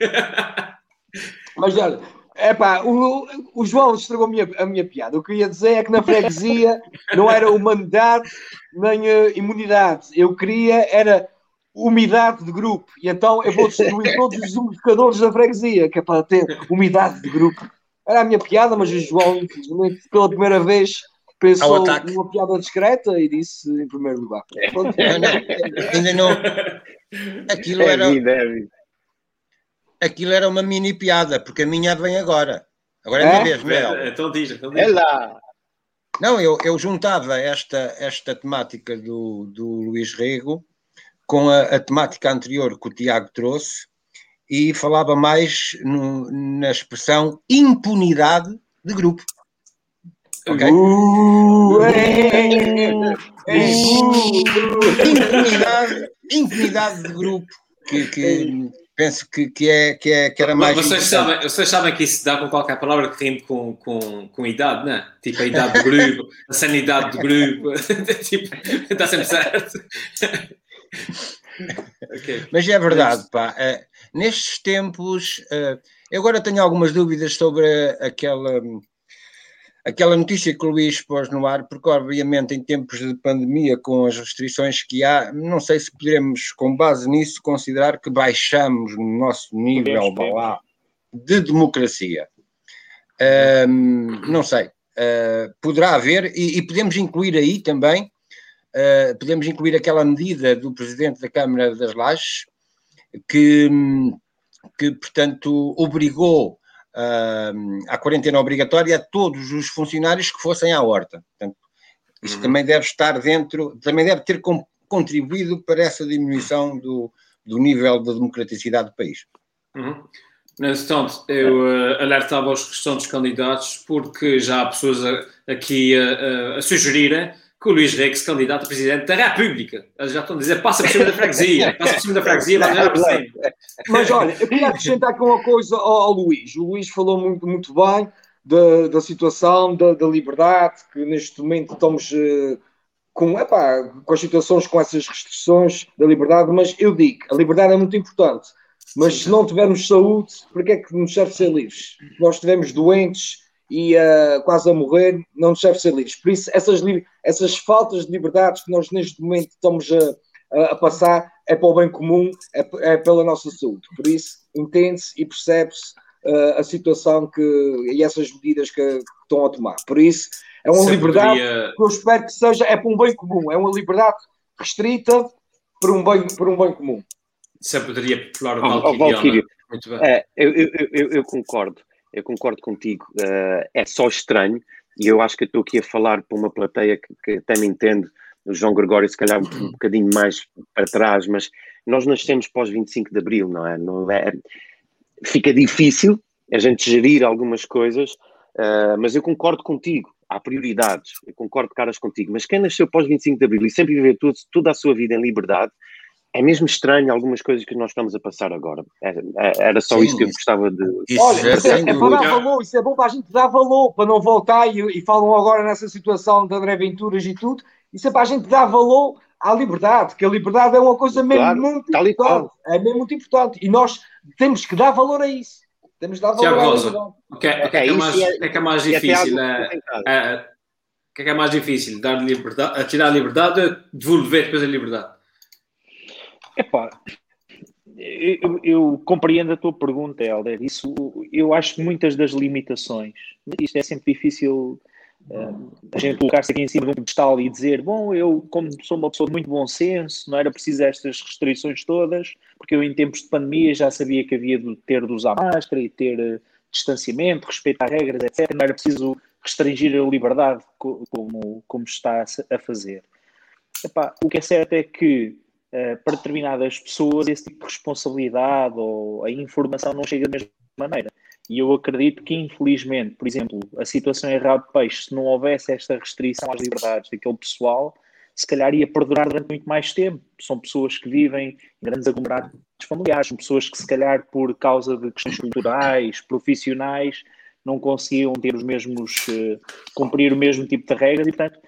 Mas olha, é pá, o, o João estragou a minha, a minha piada. O que eu ia dizer é que na freguesia não era humanidade nem eh, imunidade. Eu queria era umidade de grupo. E então eu vou destruir todos os umidificadores da freguesia, que é para ter umidade de grupo. Era a minha piada, mas o João, infelizmente, pela primeira vez, pensou numa piada discreta e disse em primeiro lugar. Pronto. Não, não, ainda não. Aquilo É era, vida, é vida. aquilo era uma mini piada, porque a minha vem agora. Agora é a É? minha vez, não é? Alba? Então diz, então É diz. lá. Não, eu, eu juntava esta, esta temática do, do Luís Rego com a, a temática anterior que o Tiago trouxe e falava mais no- na expressão impunidade de grupo. Ok? Uh, é, é, Impunidade, impunidade de grupo, que, que penso que, que, é, que, é, que era mais. Vocês importante. sabem, vocês sabem que isso dá com qualquer palavra que rime com, com, com idade, não é? Tipo a idade do grupo, a sanidade do grupo, tipo, está sempre certo. Ok. Mas é verdade, pá. eh, nestes tempos, eh, eu agora tenho algumas dúvidas sobre aquela, aquela notícia que o Luís pôs no ar, porque obviamente em tempos de pandemia, com as restrições que há, não sei se poderemos, com base nisso, considerar que baixamos no nosso nível lá, de democracia. Ahm, não sei. Ah, poderá haver, e, e podemos incluir aí também, ah, podemos incluir aquela medida do Presidente da Câmara das Lajes, que, que portanto, obrigou ah, à quarentena obrigatória a todos os funcionários que fossem à horta. Portanto, isso Uhum. também deve estar dentro, também deve ter contribuído para essa diminuição do, do nível de democraticidade do país. Uhum. Nesse instante, eu eh, alertava os restantes candidatos porque já há pessoas a- aqui a, a- a sugerirem que o Luís Reis se candidata a Presidente da República. Eles já estão a dizer, passa por cima da freguesia, passa por cima da freguesia, vai já por cima. Mas olha, eu queria acrescentar aqui uma coisa ao, ao Luís. O Luís falou muito, muito bem da, da situação da, da liberdade, que neste momento estamos eh, com, epá, com as situações, com essas restrições da liberdade, mas eu digo, a liberdade é muito importante. Mas se não tivermos saúde, para que é que nos serve ser livres? Nós estivermos doentes e eh, quase a morrer, não nos serve ser livres. Por isso, essas, essas faltas de liberdades que nós neste momento estamos a, a- a passar é para o bem comum, é, é pela nossa saúde. Por isso, entende-se e percebe-se eh, a situação que, e essas medidas que, que estão a tomar. Por isso, é uma Se liberdade poderia- que eu espero que seja é para um bem comum, é uma liberdade restrita por um bem, por um bem comum. Se poderia popular o Ó, ó, Valkyrie. Valkyrie. Muito bem. É, eu, eu, eu, eu concordo, eu concordo contigo. Eh, é só estranho, e eu acho que estou aqui a falar para uma plateia que, que até me entende, o João Gregório, se calhar um bocadinho mais para trás, mas nós nascemos pós 25 de Abril, não é? Não é fica difícil a gente gerir algumas coisas, eh, mas eu concordo contigo. Há prioridades, eu concordo caras contigo, mas quem nasceu pós 25 de Abril e sempre viveu tudo, toda a sua vida em liberdade, é mesmo estranho algumas coisas que nós estamos a passar agora. Era, era só Sim, isso que eu gostava de, Isso Olha, isso é, é para dar valor, isso é bom para a gente dar valor, para não voltar e, e falam agora nessa situação de André Venturas e tudo. Isso é para a gente dar valor à liberdade, que a liberdade é uma coisa mesmo Claro, muito tal e importante. É mesmo muito importante. E nós temos que dar valor a isso. Temos que dar valor Tiago Rosa. O que, é- o que é, é isso mais, e é- o que é que é mais difícil? algo É, que tem casa. é, o que é que é mais difícil? Dar liberdade, tirar a liberdade ou devolver depois a liberdade? Epá, eu, eu compreendo a tua pergunta, Helder. Isso, eu acho que muitas das limitações, isto é sempre difícil Uh, a gente colocar-se aqui em cima de um pedestal e dizer, bom, eu como sou uma pessoa de muito bom senso, não era preciso estas restrições todas, porque eu em tempos de pandemia já sabia que havia de ter de usar máscara e ter uh, distanciamento, respeitar regras, etc. Não era preciso restringir a liberdade como, como está a fazer. Epá, o que é certo é que uh, para determinadas pessoas esse tipo de responsabilidade ou a informação não chega da mesma maneira. E eu acredito que, infelizmente, por exemplo, a situação em Rabo Peixe, se não houvesse esta restrição às liberdades daquele pessoal, se calhar ia perdurar durante muito mais tempo. São pessoas que vivem em grandes aglomerados familiares, são pessoas que, se calhar, por causa de questões culturais, profissionais, não conseguiam ter os mesmos, uh, cumprir o mesmo tipo de regras e, portanto,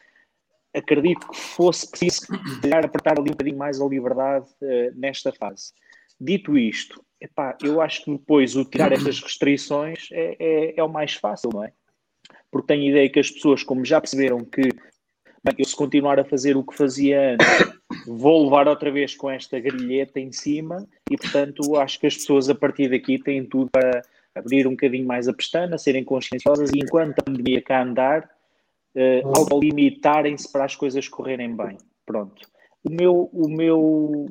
acredito que fosse preciso calhar, apertar ali um bocadinho mais a liberdade uh, nesta fase. Dito isto, epá, eu acho que depois o tirar estas restrições é, é, é, o mais fácil, não é? Porque tenho a ideia que as pessoas, como já perceberam que bem, eu se continuar a fazer o que fazia antes, vou levar outra vez com esta grilheta em cima e, portanto, acho que as pessoas a partir daqui têm tudo para abrir um bocadinho mais a pestana, serem conscienciosas e enquanto a pandemia cá andar, uh, autolimitarem-se para as coisas correrem bem. Pronto. O meu, o meu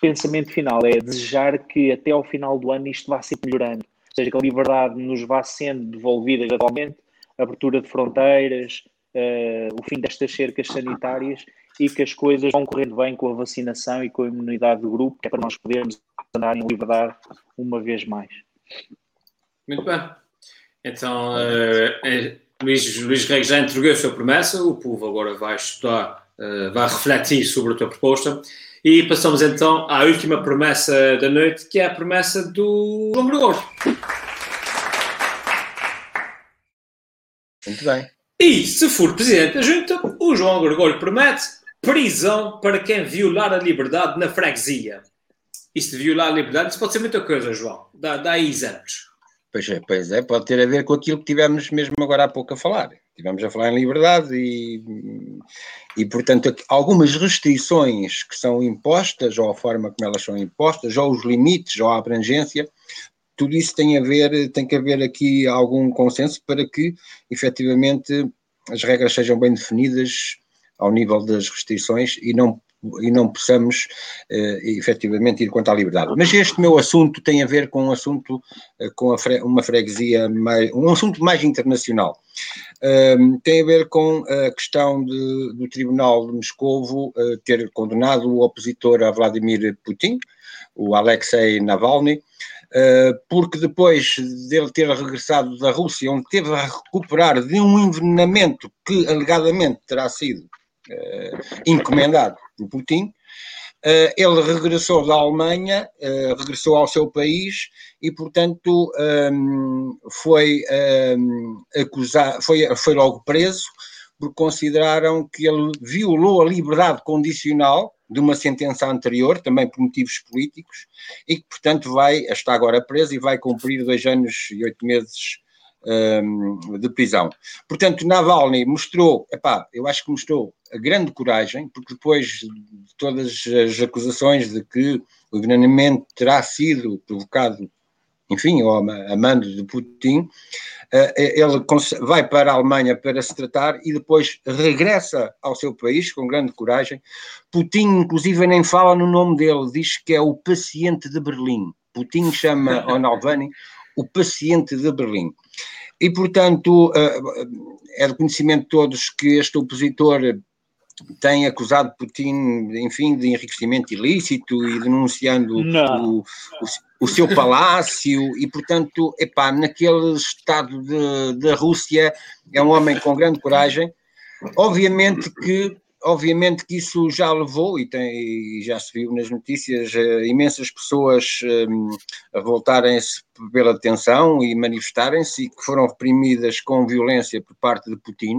pensamento final é desejar que até ao final do ano isto vá sempre melhorando, ou seja, que a liberdade nos vá sendo devolvida gradualmente, abertura de fronteiras, uh, o fim destas cercas sanitárias e que as coisas vão correndo bem com a vacinação e com a imunidade do grupo, que é para nós podermos andar em liberdade uma vez mais. Muito bem. Então, uh, Luís, Luís Reis já entregou a sua promessa, o povo agora vai estudar, uh, vai refletir sobre a tua proposta. E passamos então à última promessa da noite, que é a promessa do João Gregório. Muito bem. E, se for presidente da junta, o João Gregório promete prisão para quem violar a liberdade na freguesia. Isto de violar a liberdade, isso pode ser muita coisa, João. Dá, dá aí exemplos. Pois é, pois é, pode ter a ver com aquilo que tivemos mesmo agora há pouco a falar. Tivemos a falar em liberdade e, e, portanto, algumas restrições que são impostas, ou a forma como elas são impostas, ou os limites, ou a abrangência, tudo isso tem a ver, tem que haver aqui algum consenso para que, efetivamente, as regras sejam bem definidas ao nível das restrições e não e não possamos uh, efetivamente ir contra a liberdade. Mas este meu assunto tem a ver com um assunto, uh, com fre uma freguesia, mais, um assunto mais internacional. Uh, tem a ver com a questão de, do Tribunal de Moscovo uh, ter condenado o opositor a Vladimir Putin, o Alexei Navalny, porque depois dele ter regressado da Rússia, onde teve a recuperar de um envenenamento que alegadamente terá sido encomendado por Putin. Uh, ele regressou da Alemanha, uh, regressou ao seu país e, portanto, um, foi um, acusado, foi, foi logo preso porque consideraram que ele violou a liberdade condicional de uma sentença anterior, também por motivos políticos, e que, portanto, vai, está agora preso e vai cumprir dois anos e oito meses um, de prisão. Portanto, Navalny mostrou, epá, eu acho que mostrou a grande coragem, porque depois de todas as acusações de que o envenenamento terá sido provocado, enfim, a mando de Putin, eh, ele vai para a Alemanha para se tratar e depois regressa ao seu país com grande coragem. Putin, inclusive, nem fala no nome dele, diz que é o paciente de Berlim. Putin chama o Navalny o paciente de Berlim. E, portanto, eh, é de conhecimento de todos que este opositor tem acusado Putin, enfim, de enriquecimento ilícito e denunciando o, o, o, seu palácio e, portanto, epá, naquele estado da Rússia é um homem com grande coragem. Obviamente que obviamente que isso já levou, e, tem, e já se viu nas notícias, uh, imensas pessoas um, a voltarem-se pela detenção e manifestarem-se e que foram reprimidas com violência por parte de Putin.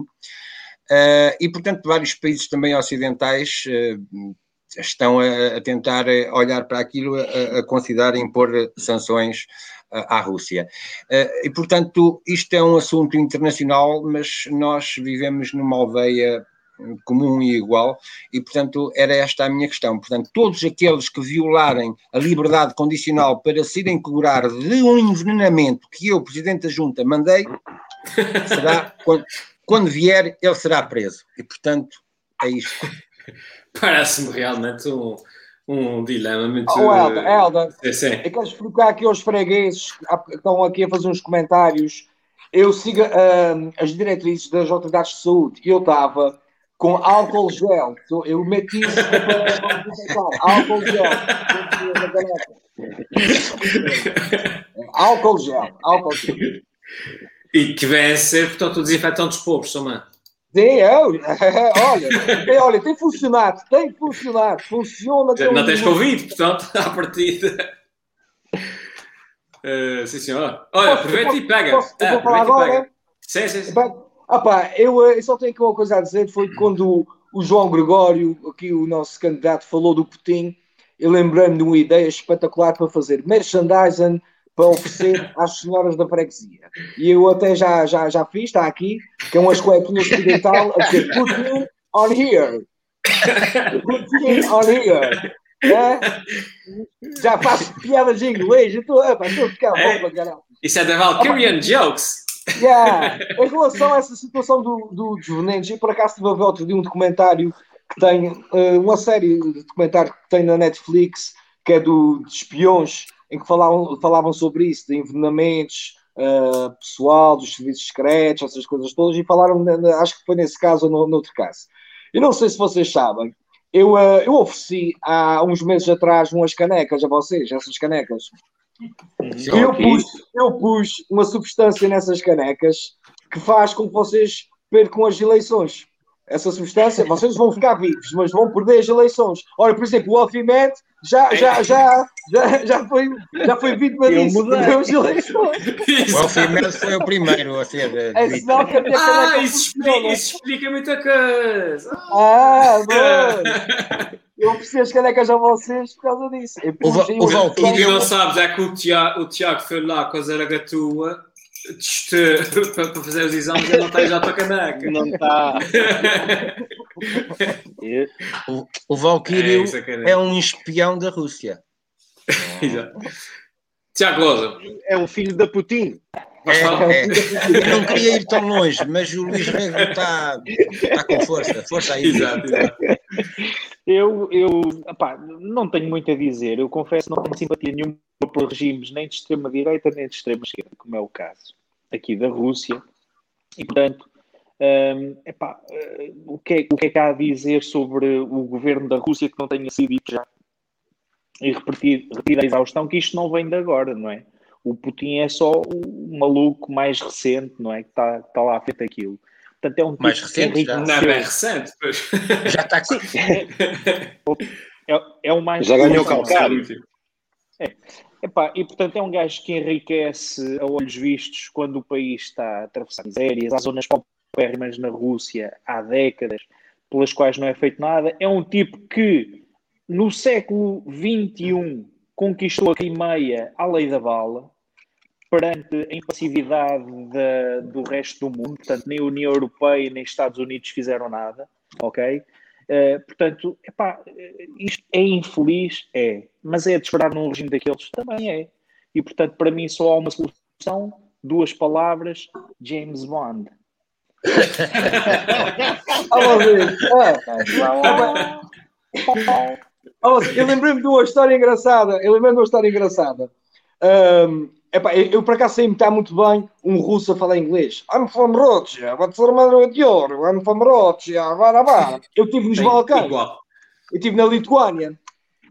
Uh, e, portanto, vários países também ocidentais uh, estão a, tentar olhar para aquilo, a considerar impor sanções à Rússia. E, portanto, isto é um assunto internacional, mas nós vivemos numa aldeia comum e igual, e portanto era esta a minha questão. Portanto, todos aqueles que violarem a liberdade condicional para se irem curar de um envenenamento que eu, Presidente da Junta, mandei, será, quando vier, ele será preso. E, portanto, é isto. Parece-me realmente um, um dilema muito. Oh, Helder, Helder, Sim, sim. eu quero explicar aqui aos fregueses que estão aqui a fazer uns comentários. Eu sigo ah, as diretrizes das autoridades de saúde e eu estava com álcool gel. Eu meti isso álcool gel. álcool gel. Álcool gel. E ser, portanto, o desinfetante dos pobres, também. Sim, eu, olha, tem, olha, tem funcionado, tem funcionado, funciona. Não um tens. Covid, portanto, à partida. Eh, sim, senhor. Olha, aproveita e pega. posso- Ah, vou falar agora? Sim, sim, sim. Ah pá, eu, eh, eu só tenho aqui uma coisa a dizer, foi quando o, João Gregório, aqui o nosso candidato, falou do Putin, eu lembrei-me de uma ideia espetacular para fazer merchandising para oferecer às senhoras da freguesia. E eu até já, já, já fiz, está aqui, que é umas cuequinhas ocidental a dizer Putin on here. Putin on here. É? Já faço piadas em inglês, estou a ficar bom para caralho. Isso é da Valkyrian Jokes. Yeah. Em relação a essa situação do, do, dos eu por acaso estive a ver outro um documentário que tem, eh, uma série de documentários que tem na Netflix, que é do, de espiões, em que falavam, falavam sobre isso, de envenenamentos, eh, pessoal, dos serviços secretos, essas coisas todas, e falaram, acho que foi nesse caso ou no, noutro caso. Eu não sei se vocês sabem, eu, eh, eu ofereci há uns meses atrás umas canecas a vocês, essas canecas. Sim, Eu pus, eu pus uma substância nessas canecas que faz com que vocês percam as eleições. Essa substância, vocês vão ficar vivos, mas vão perder as eleições. Ora, por exemplo, o Alfimed já, já, já, já, já, foi, já foi vítima disso, perdeu as eleições. O Alfimed foi o primeiro a ser. eh, É sinal que a minha Ah, isso explica, isso explica muita coisa. Ah, mano. Eu as canecas a vocês por causa disso. Eu O o O que substância- não sabes é que o Tiago, o Tiago foi lá com a zaragatua para fazer os exames e não tem já para caneca. Não está. O, o Valkyrie É, é que é. é um espião da Rússia. Exato. Tiago Rosa, É um filho da Putin. É, é. Eu não queria ir tão longe, mas o Luís Rego está, está com força. Força aí. Exato, exato. Eu, eu epá, não tenho muito a dizer. Eu confesso não tenho simpatia nenhuma por regimes nem de extrema-direita nem de extrema-esquerda, como é o caso aqui da Rússia. E, portanto, hum, epá, eh, o, que é, o que é que há a dizer sobre o governo da Rússia que não tenha sido dito já? E repetir, a exaustão que isto não vem de agora, não é? O Putin é só o maluco mais recente, não é? Que está, está lá feito aquilo. Portanto, é um Mais tipo recente, já. Não é recente, pois. Já está com. é, é o mais Já ganhou o calcário. Epá, e portanto é um gajo que enriquece a olhos vistos quando o país está a atravessar misérias, há zonas paupérrimas na Rússia há décadas, pelas quais não é feito nada. É um tipo que no século XXI conquistou a Crimeia à lei da bala, perante a impassividade da- do resto do mundo, portanto nem a União Europeia nem Estados Unidos fizeram nada, ok? Uh, portanto, epá, isto é infeliz? É. Mas é de esperar num regime daqueles? Também é. E, portanto, para mim só há uma solução, duas palavras, James Bond. Ah, eu lembrei-me de uma história engraçada. Eu lembrei-me de uma história engraçada. Ahm, epá, eu, eu por acaso sei imitar muito bem um russo a falar inglês. I'm from Russia, what's the matter with you? I'm from Russia, vá, vá. Eu estive nos Balcãs, eu estive na Lituânia,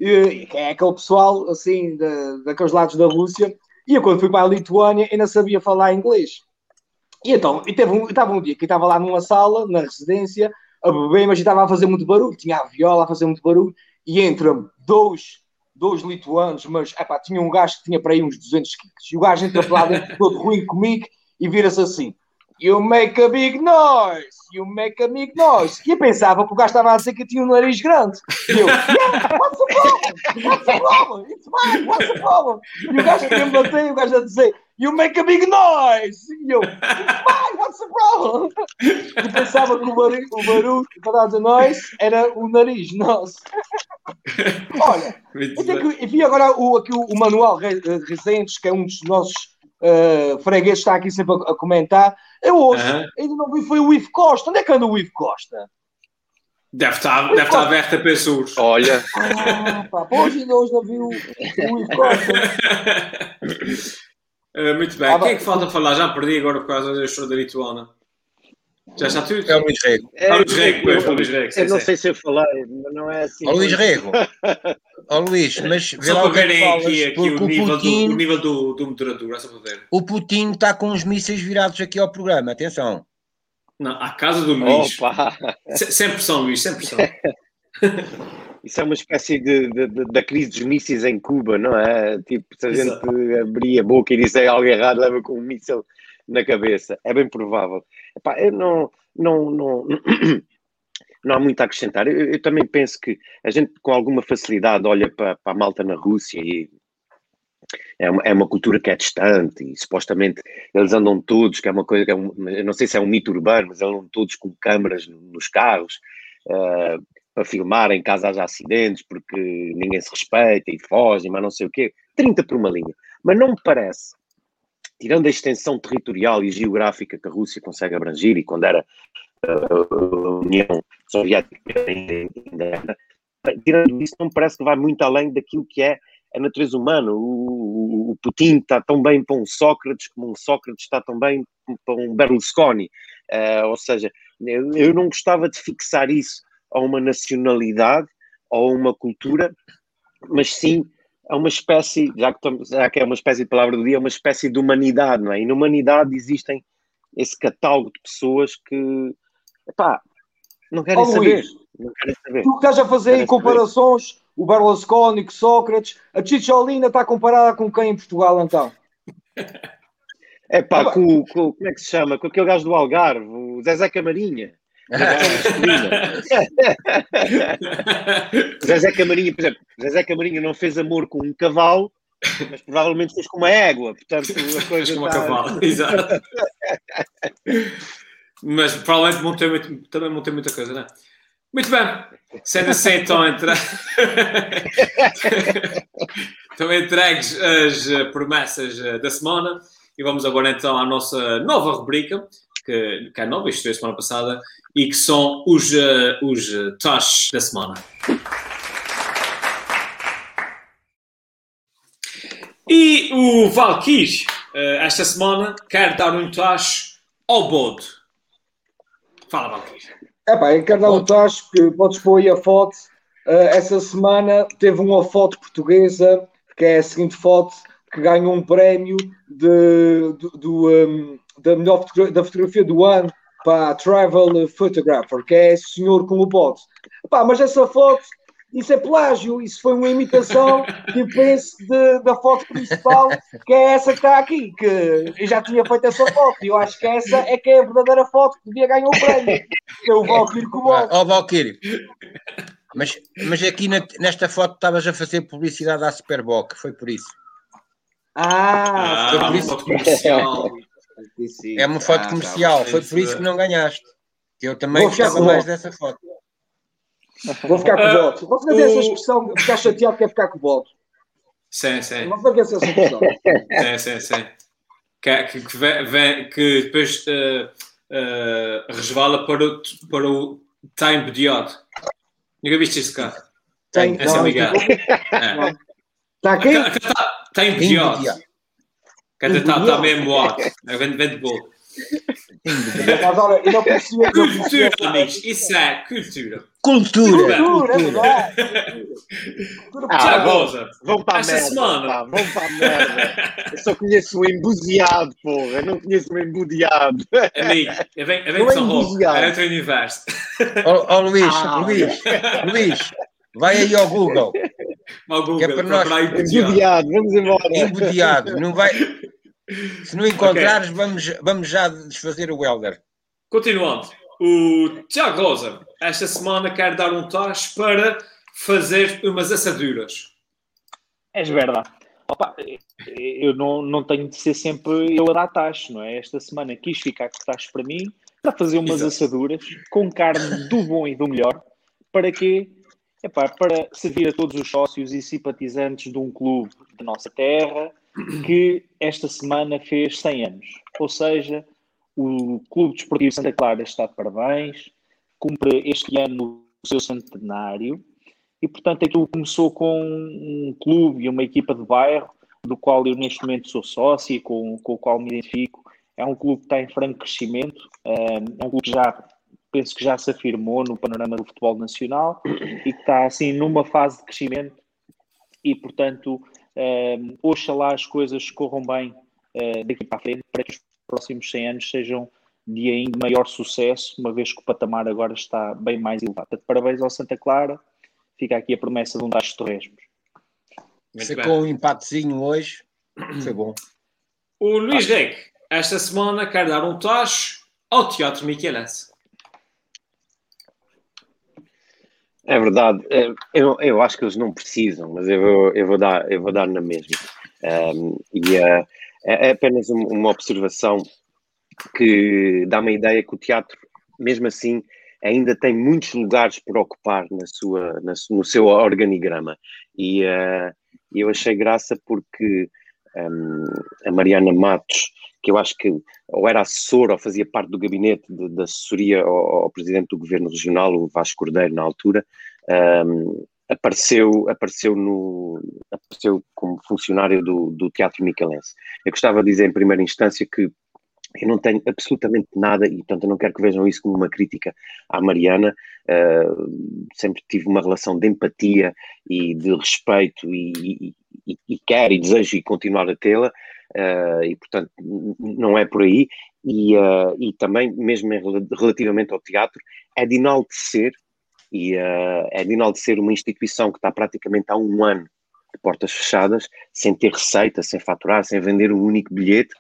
e, que é aquele pessoal assim, da, daqueles lados da Rússia. E eu, quando fui para a Lituânia, ainda sabia falar inglês. E então, e teve um, estava um dia que eu estava lá numa sala, na residência, a beber, mas estava a fazer muito barulho, tinha a viola a fazer muito barulho, e entra-me dois, dois lituanos, mas epá, tinha um gajo que tinha para aí uns 200 quilos, e o gajo entra lá dentro todo ruim comigo e vira-se assim. You make a big noise, you make a big noise. E eu pensava que o gajo estava a dizer que eu tinha um nariz grande. E eu, yeah, what's the problem? What's the problem? It's fine, what's the problem? E o gajo que me bateu, o gajo a dizer, you make a big noise. E eu, what's the problem? E pensava que o barulho, o barulho para dar de noise era o nariz nosso. Olha, Muito eu, que- vi agora o, aqui o, o Manuel Re- Rezende, que é um dos nossos uh, Freguês está aqui sempre a, a comentar. Eu hoje Aham. ainda não vi, foi o Ivo Costa. Onde é que anda o Ivo Costa? Deve estar, deve estar aberto a Pessoas. Olha, Ah, pá, hoje ainda hoje não vi o, o Ivo Costa. Uh, muito bem. Ah, Quem é que falta falar? Já perdi agora por causa da show da Lituana. Já está tudo? É o Luís Rego. é, Ah, Luís Rego, pois, eu, Luís Rego, eu não sei se eu falei, mas não é assim. Ó Luís Rego. Ó Luís, mas vê Só lá o que é aqui, aqui o, o nível, do, Putin, o nível do, do moderador, é só para ver. o Putin está com os mísseis virados aqui ao programa, atenção. Não, à casa do Luís. Opa! Se- Sem pressão, Luís, sem pressão. Isso é uma espécie de, de- de- da crise dos mísseis em Cuba, não é? Tipo, se a gente Exato. abrir a boca e disser algo errado, leva com um míssil na cabeça. É bem provável. Epá, eu não, não, não, não há muito a acrescentar. Eu, eu também penso que a gente, com alguma facilidade, olha para, para a malta na Rússia e é uma, é uma cultura que é distante e supostamente eles andam todos, que é uma coisa que é um, eu não sei se é um mito urbano, mas andam todos com câmaras nos carros. eh, para filmar em caso haja acidentes, porque ninguém se respeita e fogem, mas não sei o quê. 30 por uma linha. Mas não me parece, tirando a extensão territorial e geográfica que a Rússia consegue abranger, e quando era uh, a União Soviética ainda, ainda era, tirando isso, não me parece que vai muito além daquilo que é a natureza humana. O, o- o Putin está tão bem para um Sócrates como um Sócrates está tão bem para um Berlusconi. Uh, ou seja, eu, eu não gostava de fixar isso a uma nacionalidade ou a uma cultura, mas sim a uma espécie, já que, estamos- já que é uma espécie de palavra do dia, é uma espécie de humanidade, não é? E na humanidade existem esse catálogo de pessoas que, epá, não querem Ó, saber. Luís. Não querem saber. Tu estás a fazer aí comparações, o Berlusconi com Sócrates, a Chicholina está comparada com quem em Portugal então? É pá, Ah, com, com- como é que se chama? Com aquele gajo do Algarve, o Zezé Camarinha. Zezé Camarinha, por exemplo, Zezé Camarinha não fez amor com um cavalo, mas provavelmente fez com uma égua. Portanto, a coisa Como a está- cavalo, exato. Mas provavelmente ter muito- também ter muita coisa, não é? Muito bem. Sendo assim, então, entre... estão entregues as eh, promessas eh, da semana e vamos agora então à nossa nova rubrica, que, que é nova, isto foi a semana passada, e que são os, eh, os eh, touch da semana. E o Valkyrie, eh, esta semana, quer dar um touch ao bode. Fala, Valkyrie. É pá, em cada um tacho que podes pôr aí a foto. eh, essa semana teve uma foto portuguesa, que é a seguinte foto, que ganhou um prémio de, do, do, um, da melhor fotogra- da fotografia do ano para a Travel Photographer, que é esse senhor com o bote. Pá, mas essa foto, isso é plágio, isso foi uma imitação que eu penso de- da foto principal, que é essa que está aqui, que eu já tinha feito essa foto, e eu acho que essa é que é a verdadeira foto que devia ganhar o prémio. Que é o Valkyrie com o bote. Ó Valkyrie. Mas, mas aqui na- nesta foto estavas a fazer publicidade à Superboc, foi por isso. Ah, Ah, por isso- foto comercial. É uma foto Ah, comercial, foi por isso que não ganhaste. Que eu também Vou gostava mais dessa foto. Vou ficar com o Ah, voto. Não tem essa expressão, ficar chateado que é ficar com o voto. Sim, sim. Não tem essa expressão. Sim, sim, sim. Que, que, que, vem- vem- que depois eh, eh, resvala para o, para o time bediado. Nunca viste esse carro? Tem, Esse é não, Miguel. não. É. Está aqui? Time Tem bediado. bediado. Que até está tá mesmo moado. É vende vende bolo. Mas olha, eu não conhecia Cultura, amigos. Isso é cultura. Cultura! Cultura, é verdade. Cultura Ah, vão- para a merda. semana. pá, vão para a merda. Eu só conheço o embuziado, porra. Eu não conheço o embudeado. Amigo, eu venho, eu venho Não de é São Roque. É outro universo. Ó ó, Luís, Ah. Luís, Luís, vai aí ao Google. Mal Google, Que é para nós. Embudeado, vamos embora. Embudeado. Não vai... Se não encontrares, vamos, vamos já desfazer o Welder. Continuando, o Tiago Rosa, esta semana quer dar um tacho para fazer umas assaduras. És verdade. Opa, eu não, não tenho de ser sempre eu a dar tacho, não é? Esta semana quis ficar com tacho para mim, para fazer umas Exato. assaduras com carne do bom e do melhor. Para quê? Epá, para servir a todos os sócios e simpatizantes de um clube da nossa terra, que esta semana fez 100 anos. Ou seja, o Clube Desportivo Santa Clara está de parabéns, cumpre este ano o seu centenário e, portanto, aquilo começou com um clube e uma equipa de bairro, do qual eu neste momento sou sócio e com, com o qual me identifico. É um clube que está em franco crescimento, é um clube que já penso que já se afirmou no panorama do futebol nacional e que está assim numa fase de crescimento e portanto um, oxalá as coisas corram bem uh, daqui para a frente para que os próximos 100 anos sejam de ainda maior sucesso, uma vez que o patamar agora está bem mais elevado. Parabéns ao Santa Clara, fica aqui a promessa de um tacho de torresmos. com um empatezinho hoje, foi bom. O Luís Reg, esta semana quer dar um tacho ao Teatro Michelense. É verdade. É, eu, eu acho que eles não precisam, mas eu vou, eu vou, dar, eu vou dar na mesma. Um, e uh, é apenas uma observação que dá uma ideia que o teatro, mesmo assim, ainda tem muitos lugares por ocupar na sua, na, no seu organigrama. E uh, eu achei graça porque um, a Mariana Matos, que eu acho que ou era assessora ou fazia parte do gabinete de, de assessoria ao, ao, presidente do governo regional, o Vasco Cordeiro, na altura, um, apareceu, apareceu, no, apareceu como funcionário do, do Teatro Micalense. Eu gostava de dizer em primeira instância que eu não tenho absolutamente nada e, portanto, eu não quero que vejam isso como uma crítica à Mariana. Uh, sempre tive uma relação de empatia e de respeito e, e, e quero e desejo e continuar a tê-la. Uh, e, portanto, não é por aí. E, uh, e também, mesmo relativamente ao teatro, é de enaltecer e é de enaltecer uma instituição que está praticamente há um ano de portas fechadas, sem ter receita, sem faturar, sem vender um único bilhete,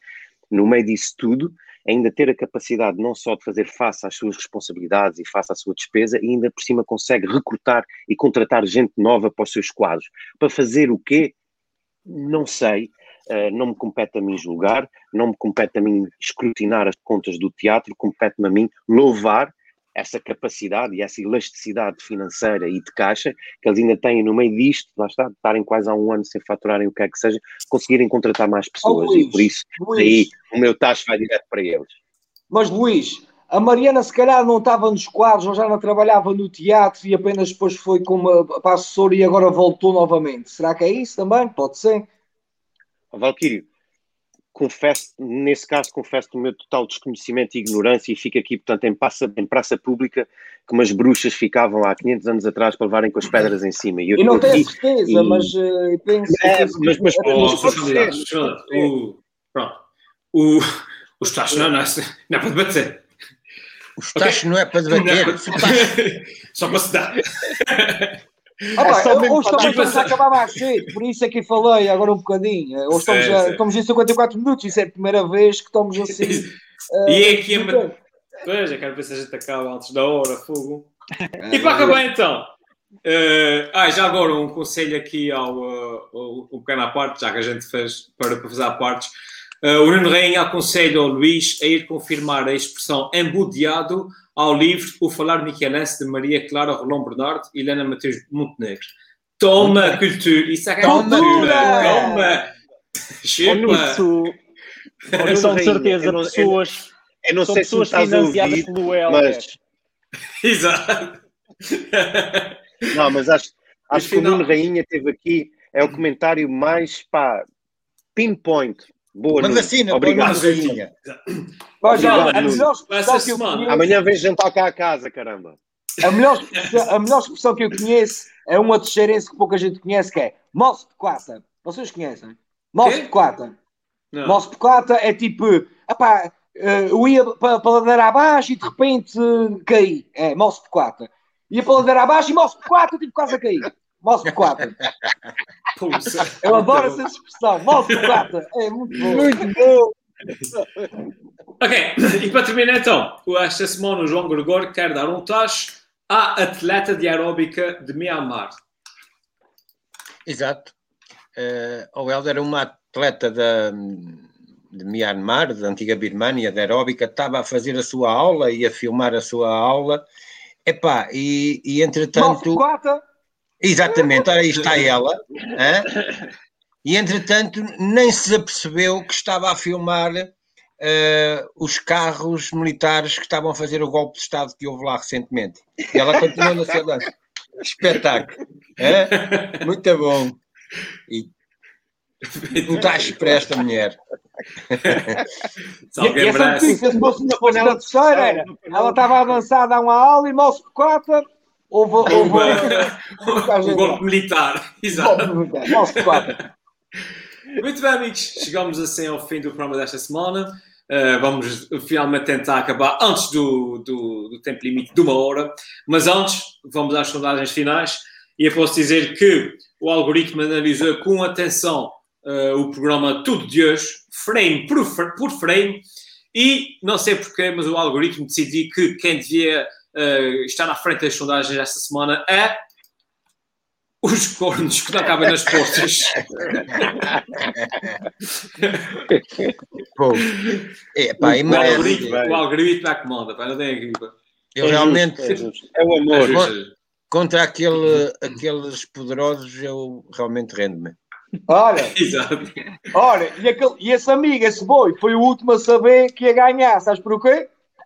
no meio disso tudo, ainda ter a capacidade não só de fazer face às suas responsabilidades e face à sua despesa, e ainda por cima consegue recrutar e contratar gente nova para os seus quadros. Para fazer o quê? Não sei. Uh, não me compete a mim julgar, não me compete a mim escrutinar as contas do teatro, compete-me a mim louvar essa capacidade e essa elasticidade financeira e de caixa que eles ainda têm no meio disto, lá está, estarem quase há um ano sem faturarem o que é que seja, conseguirem contratar mais pessoas oh, Luís, e por isso Luís, aí o meu taxa vai direto para eles. Mas Luís, a Mariana se calhar não estava nos quadros ou já não trabalhava no teatro e apenas depois foi como para assessor e agora voltou novamente. Será que é isso também? Pode ser. Valquírio, confesso, nesse caso, confesso o meu total desconhecimento e ignorância e fico aqui, portanto, em praça, em praça pública, como as bruxas ficavam há 500 anos atrás para levarem com as pedras em cima. E eu, eu não tenho certeza, e... mas uh, penso... É, mas, mas, oh, mas o, pronto, o, os tachos não, não, é, não é para debater. Os tachos okay. não é para debater. Não, só para se dar. Ah, pá, é hoje estamos a acabar mais cedo, por isso é que falei agora um bocadinho. Hoje estamos, é, a, estamos em 54 minutos, isso é a primeira vez que estamos assim. uh, e é aqui a. Pois, eu quero ver se a gente acaba antes da hora, fogo. É, e para acabar então. Uh, ah, já agora um conselho aqui ao, uh, ao, ao pequeno à parte, já que a gente fez para, para fazer a partes. Uh, o Nuno Rainha aconselha ao Luís a ir confirmar a expressão embudeado ao livro O Falar Michelense de Maria Clara Rolão Bernardo e Helena Mateus Montenegro. Toma cultura! Isso é que é Toma! Toma! Chupa! Olha, são de certeza pessoas. Eu não sei se estás a ouvir, pelo mas... Exato. Não, mas acho, acho que o Nuno Rainha teve aqui, é o comentário mais pá, pinpoint Boa, Manda assim, Obrigado, Rainha. Amanhã vem jantar cá a casa, caramba. A melhor, a melhor expressão que eu conheço é uma de Xerense que pouca gente conhece, que é moço de quata. Vocês conhecem? Moço de quata. Moço de quata é tipo, epá, eh, eu ia para a ladeira abaixo e de repente caí. É, moço de quata. Ia para a ladeira abaixo e moço de quata, tipo, quase a cair. Mouse quatro. Pulsa. Eu adoro essa expressão. Mouse quatro. É muito bom. Muito bom. ok, e para terminar então, esta semana o João Gregor quer dar um tacho à atleta de aeróbica de Myanmar. Exato. Uh, o Helder, uma atleta da, de Myanmar, da antiga Birmania, da aeróbica, estava a fazer a sua aula e a filmar a sua aula. Epá, e, e entretanto. Mouse 4. Exatamente, ora aí está ela. E entretanto nem se apercebeu que estava a filmar uh, os carros militares que estavam a fazer o golpe de Estado que houve lá recentemente. E ela continua na sua dança. Espetáculo. Muito bom. E um tacho para esta mulher. E essa notícia, se fosse na panela de cheiro, ela estava avançada a uma aula e mal se cota houve, houve um golpe militar. Exato. Muito bem, amigos. Chegamos assim ao fim do programa desta semana. Uh, vamos finalmente tentar acabar antes do, do, do, tempo limite de uma hora. Mas antes, vamos às sondagens finais. E eu posso dizer que o algoritmo analisou com atenção uh, o programa Tudo de hoje, frame por, por frame. E não sei porquê, mas o algoritmo decidiu que quem devia uh, estar à frente das sondagens esta semana é os cornos que não cabem nas costas. Pô, é, pá, o, o, algoritmo, o algoritmo é que manda, pá, não tem gripa. Eu é realmente. É, é, o amor. Contra aquele, aqueles poderosos, eu realmente rendo-me. Olha, olha e, aquele, e esse amigo, esse boi, foi o último a saber que ia ganhar, sabes por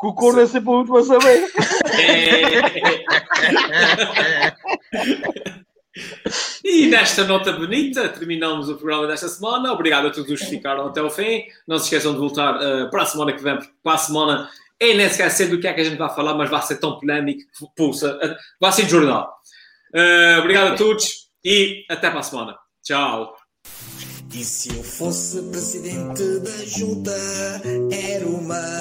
Porque o corno é sempre o último a saber. E nesta nota bonita, terminamos o programa desta semana. Obrigado a todos os que ficaram até o fim. Não se esqueçam de voltar uh, para a semana que vem, para a semana é nem esquecer do que é que a gente vai falar, mas vai ser tão polémico que pulsa, uh, vai ser de jornal. Uh, obrigado a todos e até para a semana. Tchau. E se eu fosse presidente da junta, era uma